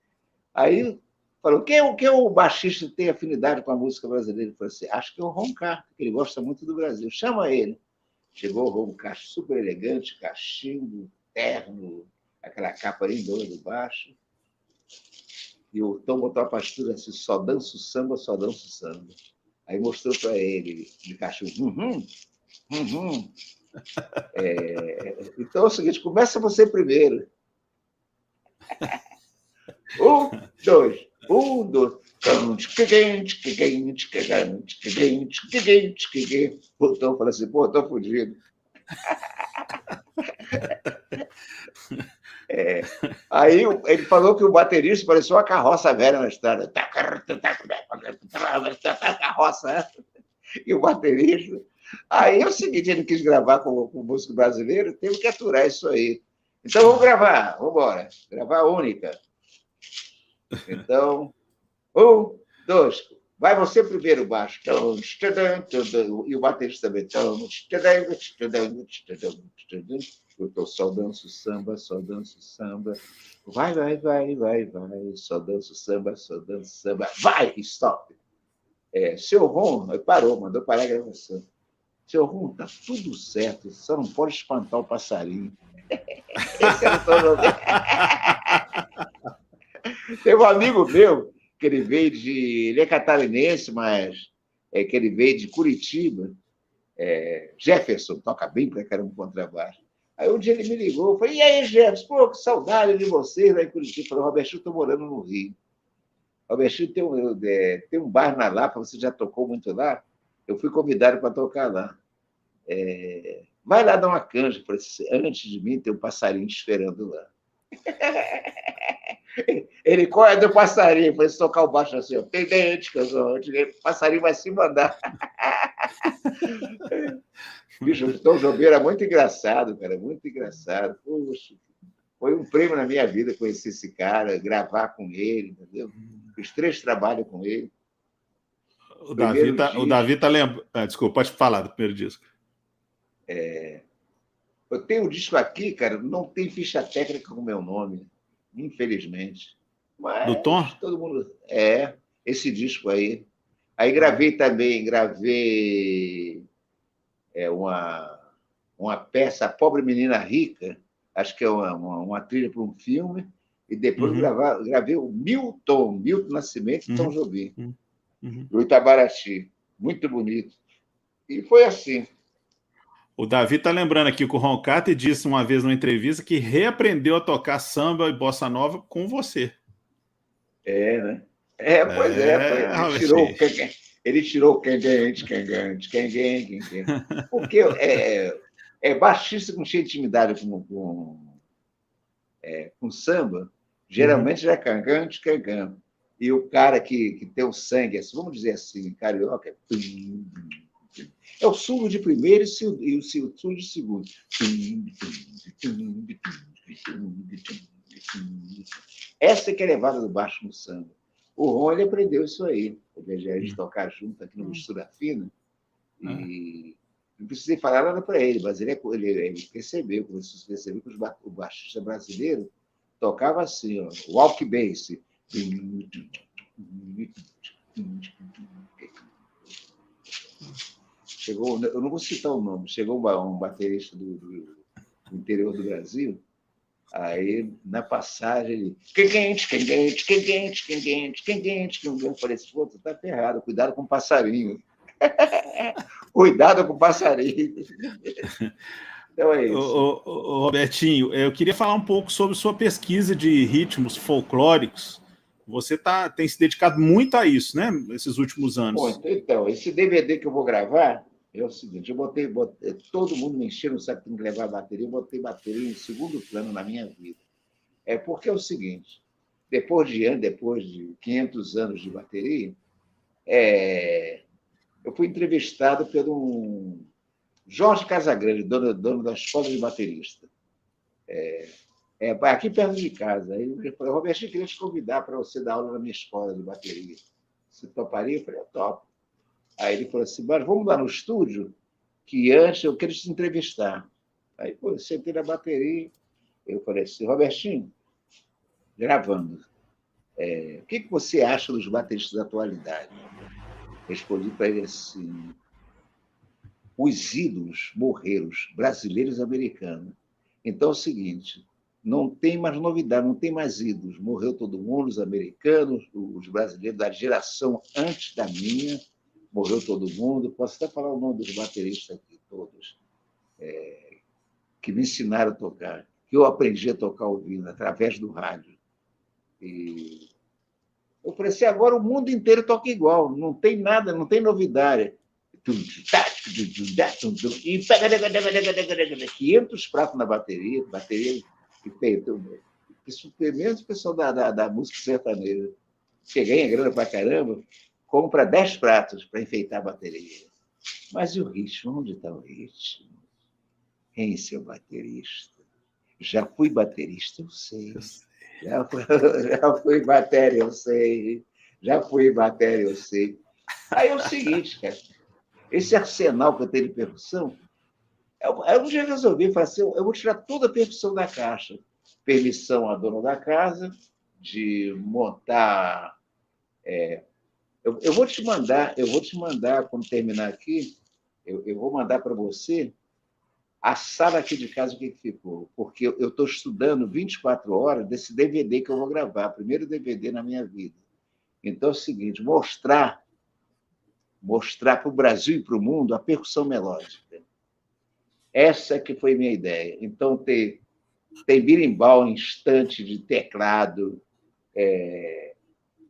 Aí falou: quem, é quem é o baixista que tem afinidade com a música brasileira? Ele falou assim: acho que é o Ron Carter, que ele gosta muito do Brasil. Chama ele. Chegou o Ron Carter, super elegante, cachimbo, terno, aquela capa lindona do baixo. E o Tom botou a pastura assim, só danço samba, só danço samba. Aí mostrou para ele, de cachorro, uhum, uhum. É, então é o seguinte, começa você primeiro. um, dois, um, dois. O Tom fala assim, pô, tô fudido. É, aí ele falou que o baterista parecia uma carroça velha na estrada. Carroça, né? E o baterista. Aí é o seguinte: ele quis gravar com, com o músico brasileiro, teve que aturar isso aí. Então vamos gravar, vamos embora. Gravar única. Então, um, dois, vai você primeiro baixo. E o baterista também. Eu estou só danço samba, só danço samba. Vai, vai, vai, vai, vai. Só danço samba, só danço samba. Vai, stop. É, seu Ron, parou, mandou parar a gravação. Seu Ron, tá tudo certo, só não pode espantar o passarinho. Esse era todo... Tem um amigo meu que ele veio de. Ele é catarinense, mas é que ele veio de Curitiba. É, Jefferson, toca bem para caramba contrabaixo. Aí um dia ele me ligou, eu falei, e aí, Jefferson, pô, que saudade de vocês lá em Curitiba. Eu falei, Robertinho, estou morando no Rio. Robertinho, tem um, é, tem um bar na Lapa, você já tocou muito lá? Eu fui convidado para tocar lá. É, vai lá dar uma canja, antes de mim tem um passarinho esperando lá. Ele corre do passarinho, foi tocar o baixo assim, ó, tem dente, o passarinho vai se mandar. Bicho, o Tom Jobim é muito engraçado, cara, muito engraçado. Puxa, foi um prêmio na minha vida conhecer esse cara, gravar com ele, entendeu? Fiz três trabalhos com ele. O Davi tá, o Davi tá lembrando. Ah, desculpa, pode falar do primeiro disco. É... Eu tenho um disco aqui, cara, não tem ficha técnica com o meu nome, infelizmente. Mas do Tom? Todo mundo. É, esse disco aí. Aí gravei também, gravei é, uma, uma peça, A Pobre Menina Rica, acho que é uma, uma, uma trilha para um filme, e depois uhum. gravar, gravei o Milton, Milton Nascimento e Tom uhum. Jobim, uhum. uhum. do Itabaraty. Muito bonito. E foi assim. O Davi está lembrando aqui que o Roncate disse uma vez numa entrevista que reaprendeu a tocar samba e bossa nova com você. É, né? É, pois é. é ele, tirou, ele tirou quem gente, quem gente, quem quem quem Porque é, é baixista com cheia de intimidade com, com, é, com samba, geralmente uhum. já é cangante, cangante. E o cara que, que tem o sangue, assim, vamos dizer assim, carioca, é é o surdo de primeiro e o surdo de segundo. Essa é que é a levada do baixo no samba. O Ron ele aprendeu isso aí. A gente tocar junto aqui no Mistura Fina. E não precisei falar nada para ele, mas ele, é ele, ele percebeu, começou a perceber que o baixista brasileiro tocava assim, ó, walk bass. Chegou, eu não vou citar o nome, chegou um baterista do, do, do interior do Brasil, aí na passagem ele. Quem quente, quem quente, quem quente, quem quente, quem quente, quem quente. Eu falei assim, pô, tu tá ferrado, cuidado com o passarinho. cuidado com o passarinho. Então é isso. Ô, ô, ô, Robertinho, eu queria falar um pouco sobre sua pesquisa de ritmos folclóricos. Você tá, tem se dedicado muito a isso, né? Esses últimos anos. Muito. Então, esse DVD que eu vou gravar, é o seguinte, eu botei, botei todo mundo me encheu, sabe que tem que levar bateria, eu botei bateria em segundo plano na minha vida. É porque é o seguinte, depois de depois de 500 anos de bateria, é, eu fui entrevistado pelo um Jorge Casagrande, dono, dono da escola de baterista. É, é, aqui perto de casa. Ele falou, Roberto, eu queria te convidar para você dar aula na minha escola de bateria. Você toparia? Eu falei, eu topo. Aí ele falou assim, vamos lá no estúdio, que antes eu quero te entrevistar. Aí, pô, eu sentei na bateria, eu falei assim, Robertinho, gravando, é, o que, que você acha dos bateristas da atualidade? Respondi para ele assim, os ídolos morreram, brasileiros e americanos. Então é o seguinte, não tem mais novidade, não tem mais ídolos. Morreu todo mundo, os americanos, os brasileiros da geração antes da minha, morreu todo mundo. Posso até falar o nome dos bateristas aqui, todos, é, que me ensinaram a tocar, que eu aprendi a tocar ouvindo, através do rádio. E eu falei assim, agora o mundo inteiro toca igual, não tem nada, não tem novidade. E 500 pratos na bateria, bateria feito. Menos o pessoal da, da, da música sertaneja, que ganha grana pra caramba, compra 10 pratos para enfeitar a bateria. Mas e o ritmo? Onde está o ritmo? Em seu baterista. Já fui baterista, eu sei. Eu sei. Já fui, já fui matéria, eu sei. Já fui matéria, eu sei. Aí é o seguinte, cara. Esse arsenal que eu tenho de percussão, eu, eu um dia resolvi assim, eu vou tirar toda a percussão da caixa. Permissão à dona da casa de montar. É, eu, eu, vou te mandar, eu vou te mandar, quando terminar aqui, eu, eu vou mandar para você a sala aqui de casa, o que, que ficou? Porque eu estou estudando 24 horas desse DVD que eu vou gravar, primeiro DVD na minha vida. Então é o seguinte: mostrar mostrar para o Brasil e para o mundo a percussão melódica. Essa que foi minha ideia. Então, ter, tem birimbau instante de teclado, é,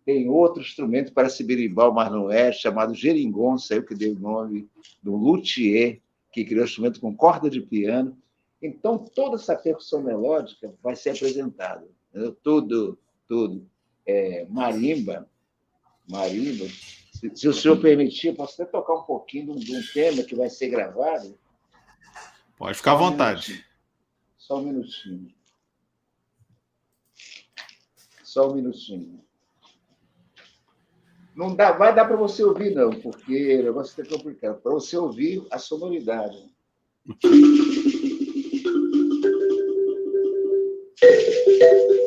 tem outro instrumento para esse birimbau, mas não é, chamado geringonça, eu que dei o nome, do luthier, que criou instrumento com corda de piano. Então, toda essa percussão melódica vai ser apresentada. Tudo, tudo. É, marimba, marimba. Se, se, o senhor permitir, posso até tocar um pouquinho de um, tema que vai ser gravado? Pode ficar à vontade. Só um minutinho. Só um minutinho. Não dá, vai dar para você ouvir, não, porque o negócio é complicado. Para você ouvir a sonoridade.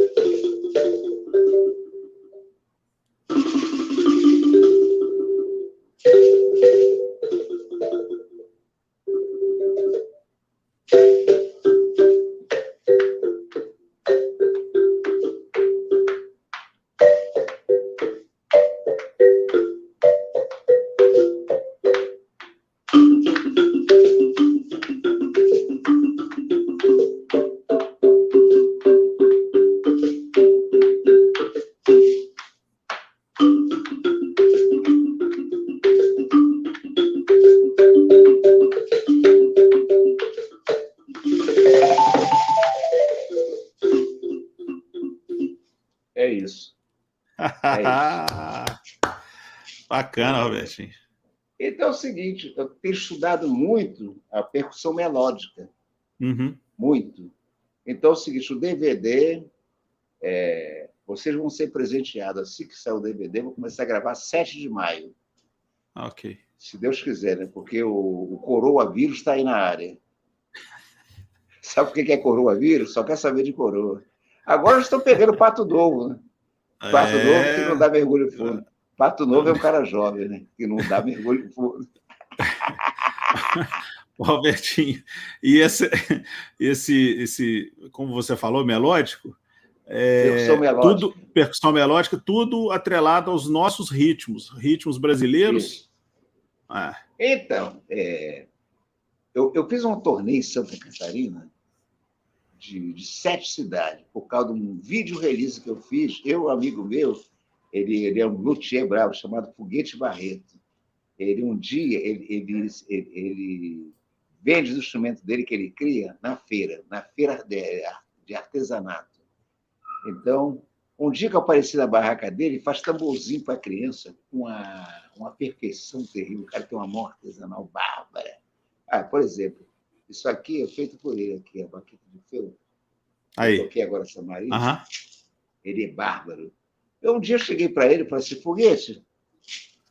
seguinte, eu tenho estudado muito a percussão melódica. Uhum. Muito. Então é o seguinte, o DVD, é, vocês vão ser presenteados assim que sair o DVD, vou começar a gravar 7 de maio. Ok. Se Deus quiser, né? Porque o, o coroa vírus está aí na área. Sabe o que é coroa vírus? Só quer saber de coroa. Agora estão pegando pato novo, né? Pato é... novo que não dá mergulho fundo. Pato Novo é um cara jovem, né? Que não dá mergulho fundo. Robertinho, e esse, esse, esse, como você falou, melódico, é, percussão melódica. Tudo, percussão melódica, tudo atrelado aos nossos ritmos, ritmos brasileiros. Ah. Então, é, eu, eu, fiz uma turnê em Santa Catarina de, de, sete cidades, por causa de um vídeo release que eu fiz, eu, um amigo meu, ele, ele é um luthier bravo chamado Foguete Barreto. Ele um dia ele, ele, ele, ele vende os instrumentos dele que ele cria na feira, na feira de, de artesanato. Então, um dia que eu apareci na barraca dele, faz tamborzinho para a criança, com uma, uma perfeição terrível. O cara tem uma mão artesanal bárbara. Ah, por exemplo, isso aqui é feito por ele, aqui, a baqueta de feu. Aí. Eu toquei agora essa Maria. Uhum. Ele é bárbaro. Eu um dia cheguei para ele e falei assim, Foguete,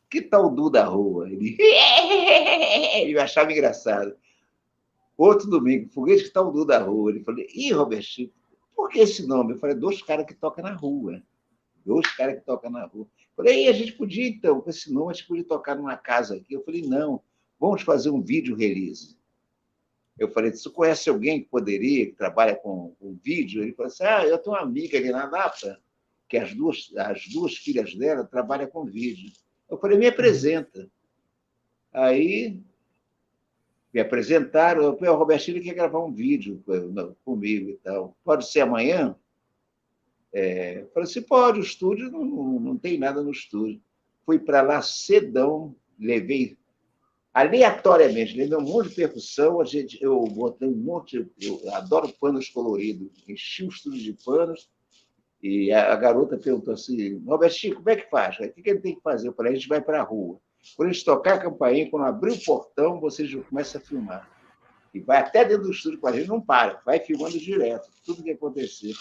que tal o da rua? Ele, ele achava engraçado. Outro domingo, Foguete, que tal o da rua? Ele falou, ih, Robertinho, por que esse nome? Eu falei, dois caras que tocam na rua. Dois caras que tocam na rua. Eu falei, a gente podia, então, com esse nome, a gente podia tocar numa casa aqui. Eu falei, não, vamos fazer um vídeo release. Eu falei, você conhece alguém que poderia, que trabalha com, com vídeo? Ele falou assim, ah, eu tenho uma amiga ali na Napa, que as duas, as duas filhas dela trabalham com vídeo. Eu falei, me apresenta. Aí me apresentaram, eu falei, o Robertinho quer gravar um vídeo comigo e tal. Pode ser amanhã? É, eu falei assim, pode, o estúdio não, não, tem nada no estúdio. Fui para lá cedão, levei aleatoriamente, levei um monte de percussão, a gente, eu botei um monte, eu adoro panos coloridos, enchi o estúdio de panos, e a, garota perguntou assim: Robertinho, como é que faz? O que, que ele tem que fazer? Eu falei: a gente vai para a rua. Quando a gente tocar a campainha, quando abrir o portão, você já começa a filmar. E vai até dentro do estúdio com a gente, não para, vai filmando direto, tudo que acontecer.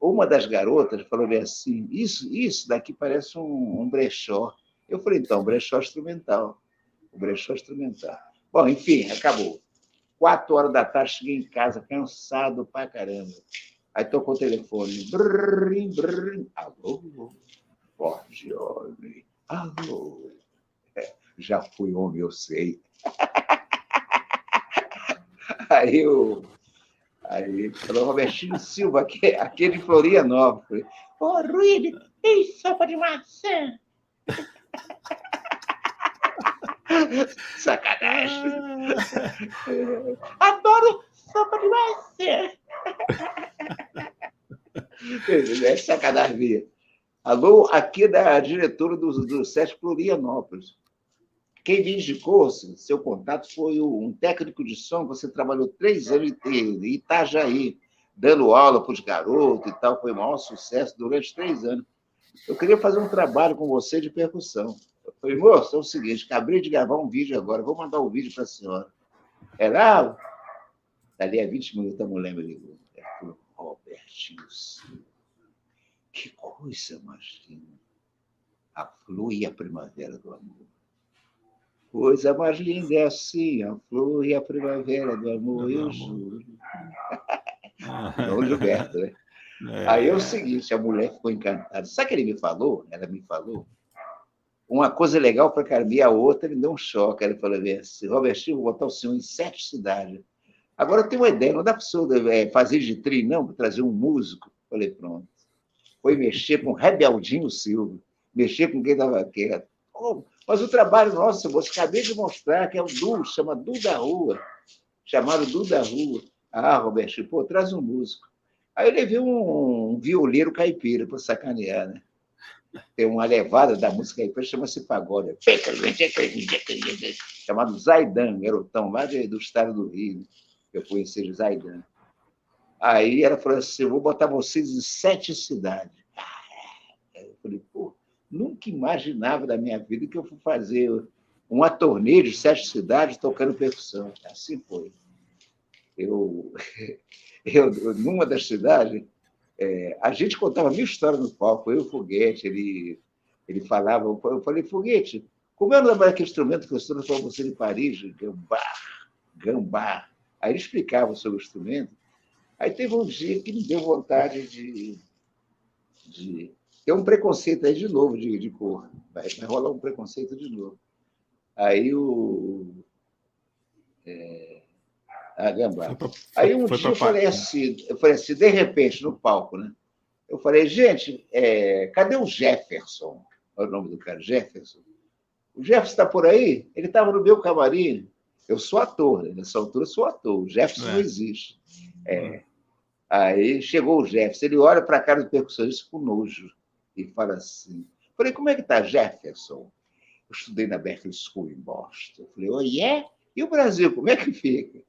uma das garotas falou assim: Isso, isso daqui parece um, um brechó. Eu falei: Então, brechó instrumental. O brechó instrumental. Bom, enfim, acabou. Quatro horas da tarde, cheguei em casa, cansado pra caramba. Aí tocou o telefone. Brrr, brrr. Alô? Homem. Alô? É, já fui homem, eu sei. Aí eu. Aí falou Robertinho Silva, aquele de Florianópolis. Ô, oh, Ruíde, tem sopa de maçã? Sacanagem. Ah. Adoro de maçã. É sacanagem. Alô, aqui da diretora do, do SESC Florianópolis. Quem me indicou seu contato foi um técnico de som, você trabalhou três anos em Itajaí, dando aula para os garotos e tal, foi o maior sucesso durante três anos. Eu queria fazer um trabalho com você de percussão. Eu falei, moço, é o seguinte, acabei de gravar um vídeo agora, vou mandar o um vídeo para a senhora. Ela, dali a 20 minutos a mulher me ligou. Ela falou, Robertinho Silva, que coisa mais linda. A flor e a primavera do amor. Coisa mais linda é assim, a flor e a primavera do amor, eu juro. Não, Gilberto, né? É. Aí é o seguinte, a mulher ficou encantada. Sabe o que ele me falou? Ela me falou. Uma coisa legal para Carmen, e a outra me deu um choque. Ele falou assim, Robertinho, vou botar o senhor em sete cidades. Agora eu tenho uma ideia, não dá para o é, fazer de tri, não, para trazer um músico. Falei, pronto. Foi mexer com Rebeldinho Silva, mexer com quem estava quieto. Oh, mas o trabalho nosso, eu acabei de mostrar, que é o Du, chama Du da Rua. Chamaram Du da Rua. Ah, Roberto, pô, traz um músico. Aí eu levei um, um violeiro caipira para sacanear, né? Tem uma levada da música caipira, chama-se pagode. Chamado Zaidan, garotão, lá do estado do Rio. Eu conheci o Zaidan. Aí ela falou assim: eu vou botar vocês em sete cidades. Ah, eu falei, pô, Nunca imaginava da minha vida que eu fui fazer uma turnê de sete cidades tocando percussão. Assim foi. Eu, eu numa das cidades, é, a gente contava mil histórias no palco, eu e o Foguete, ele, ele falava, eu falei, Foguete, como é o nome daquele instrumento que eu estou para você em Paris? Gambá, gambá. Aí ele explicava sobre o instrumento. Aí teve um dia que me deu vontade de, de tem um preconceito aí de novo de, de cor. Vai, vai rolar um preconceito de novo. Aí o. É, a Gambá. Aí um dia eu falei, assim, eu falei assim, de repente, no palco, né? Eu falei, gente, é, cadê o Jefferson? Olha o nome do cara, Jefferson. O Jefferson está por aí? Ele estava no meu camarim. Eu sou ator, né? nessa altura eu sou ator. O Jefferson é. não existe. É. Aí chegou o Jefferson, ele olha para a cara do percussionista com nojo e fala assim. Falei, como é que está Jefferson? Eu estudei na Berkeley School em Boston. Eu falei, oh, yeah? E o Brasil, como é que fica?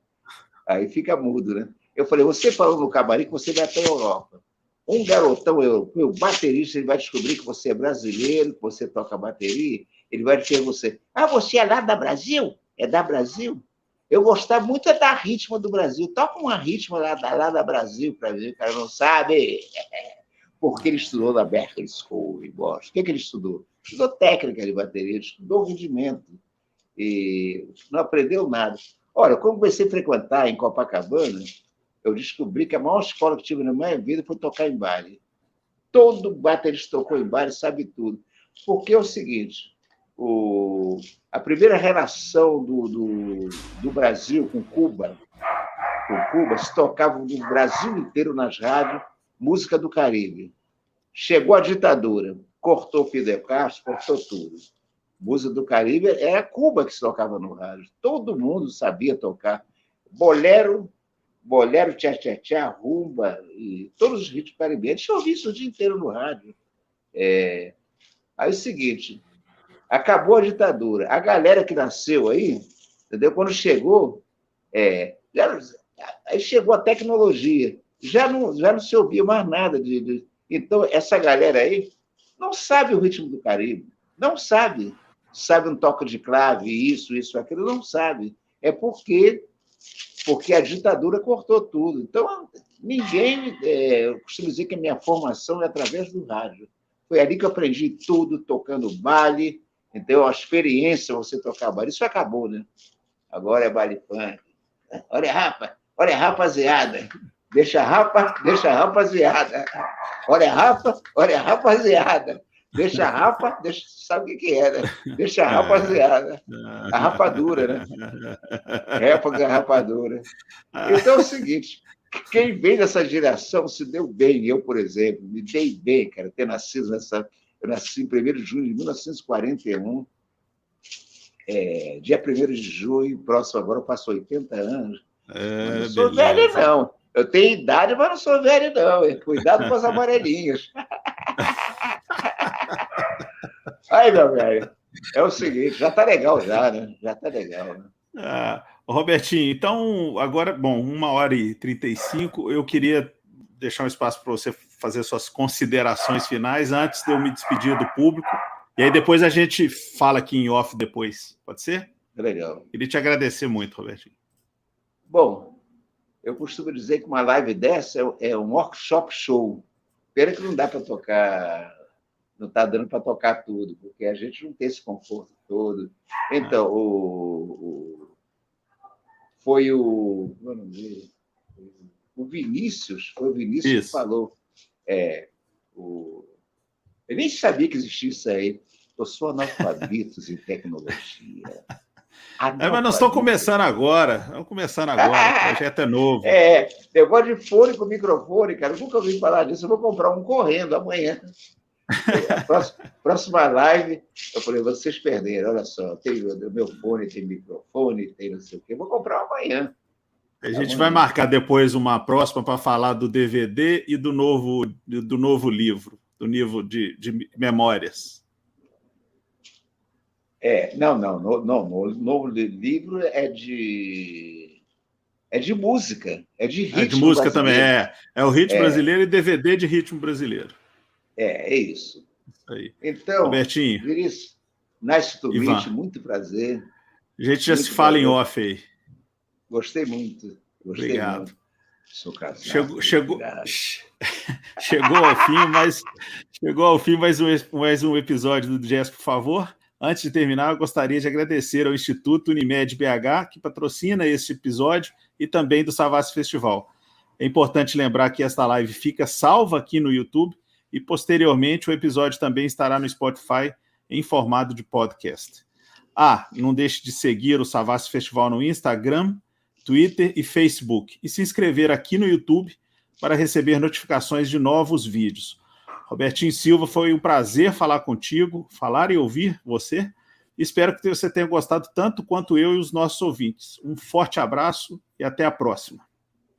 Aí fica mudo, né? Eu falei, você falou no camarim que você vai até a Europa. Um garotão europeu, baterista, ele vai descobrir que você é brasileiro, que você toca bateria, ele vai dizer você, ah, você é lá da Brasil? É da Brasil? Eu gostava muito é da ritmo do Brasil. Toca uma ritmo lá, lá da Brasil para ver, o cara não sabe. porque ele estudou na Berkeley School em Boston. O que, é que ele estudou? Estudou técnica de bateria, estudou rendimento, e não aprendeu nada. Olha, quando comecei a frequentar em Copacabana, eu descobri que a maior escola que tive na minha vida foi tocar em baile. Todo baterista tocou em baile, sabe tudo. Porque é o seguinte, o, a primeira relação do, do, do Brasil com Cuba, com Cuba, se tocava no Brasil inteiro nas rádios, música do Caribe. Chegou a ditadura, cortou Fidel Castro, cortou tudo. Música do Caribe era Cuba que se tocava no rádio. Todo mundo sabia tocar. Bolero, bolero, tchá-tchá-tchá, rumba, e todos os ritmos caribenhos. Eu ouvi isso o dia inteiro no rádio. É... Aí é o seguinte, acabou a ditadura. A galera que nasceu aí, entendeu? Quando chegou, é... já... aí chegou a tecnologia já não, já não se ouvia mais nada de, de, Então, essa galera aí não sabe o ritmo do Caribe, não sabe. Sabe um toque de clave, isso, isso, aquilo, não sabe. É porque porque a ditadura cortou tudo. Então, ninguém. É, eu costumo dizer que a minha formação é através do rádio. Foi ali que eu aprendi tudo, tocando baile. Então, a experiência, você tocar baile, isso acabou, né? Agora é baile funk. Olha, rapa, olha, rapaziada. Deixa rapa, deixa rapaziada. Olha, rapa, olha, rapaziada. Deixa a rapa, deixa, sabe o que, que é, né? Deixa a rapaziada. A rapadura, né? Época rapadura. Então é o seguinte: quem vem dessa geração se deu bem. Eu, por exemplo, me dei bem, cara, ter nascido nessa. Eu nasci em 1 de junho de 1941. É, dia 1 de junho, próximo agora, eu passo 80 anos. É, não sou beleza. velho, não. Eu tenho idade, mas não sou velho, não. Cuidado com as amarelinhas. Aí, meu velho, é o seguinte, já tá legal já, né? Já tá legal, né? Ah, Robertinho, então, agora, bom, uma hora e 35, eu queria deixar um espaço para você fazer suas considerações finais antes de eu me despedir do público. E aí depois a gente fala aqui em off depois, pode ser? Legal. Queria te agradecer muito, Robertinho. Bom, eu costumo dizer que uma live dessa é, é um workshop show. Pena que não dá para tocar não está dando para tocar tudo, porque a gente não tem esse conforto todo. Então, o, o foi o. O Vinícius, foi o Vinícius isso. que falou. É, o, eu nem sabia que existia isso aí. Eu sou analfabeto em tecnologia. É, mas nós estamos começando agora. Estamos começando agora. o projeto é novo. É, negócio de fone com microfone, cara. Eu nunca ouvi falar disso. Eu vou comprar um correndo amanhã. Próxima, próxima live, eu falei, vocês perderam, olha só, tem o meu fone, tem microfone, tem não sei o quê, vou comprar amanhã. A gente amanhã. vai marcar depois uma próxima para falar do DVD e do novo, do novo livro, do livro de, de memórias. É, não, não, não, não, o novo livro é de é de música, é de ritmo. É de música brasileiro. também, é. É o ritmo é. brasileiro e DVD de ritmo brasileiro. É, é isso. Aí. Então, Robertinho. Vinícius, nice to meet, muito prazer. A gente já muito se fala prazer. em off aí. Gostei muito. Gostei Obrigado. Muito. Sou casado. Chegou, chegou, chegou ao fim, mas chegou ao fim mais um, mais um episódio do Jazz, por favor. Antes de terminar, eu gostaria de agradecer ao Instituto Unimed BH, que patrocina esse episódio, e também do Savassi Festival. É importante lembrar que esta live fica salva aqui no YouTube e posteriormente o episódio também estará no Spotify em formato de podcast. Ah, não deixe de seguir o Savassi Festival no Instagram, Twitter e Facebook e se inscrever aqui no YouTube para receber notificações de novos vídeos. Robertinho Silva, foi um prazer falar contigo, falar e ouvir você. Espero que você tenha gostado tanto quanto eu e os nossos ouvintes. Um forte abraço e até a próxima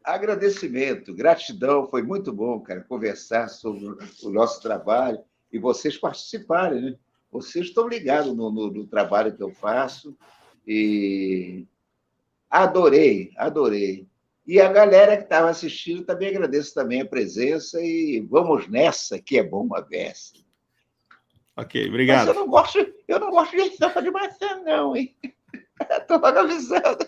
agradecimento, gratidão. Foi muito bom, cara, conversar sobre o nosso trabalho e vocês participarem, né? Vocês estão ligados no, no, no trabalho que eu faço e adorei, adorei. E a galera que estava assistindo também agradeço também a presença e vamos nessa, que é bom a beça. Ok, obrigado. Mas eu não gosto, eu não gosto de sopa de maçã, não, hein? Estou logo avisando.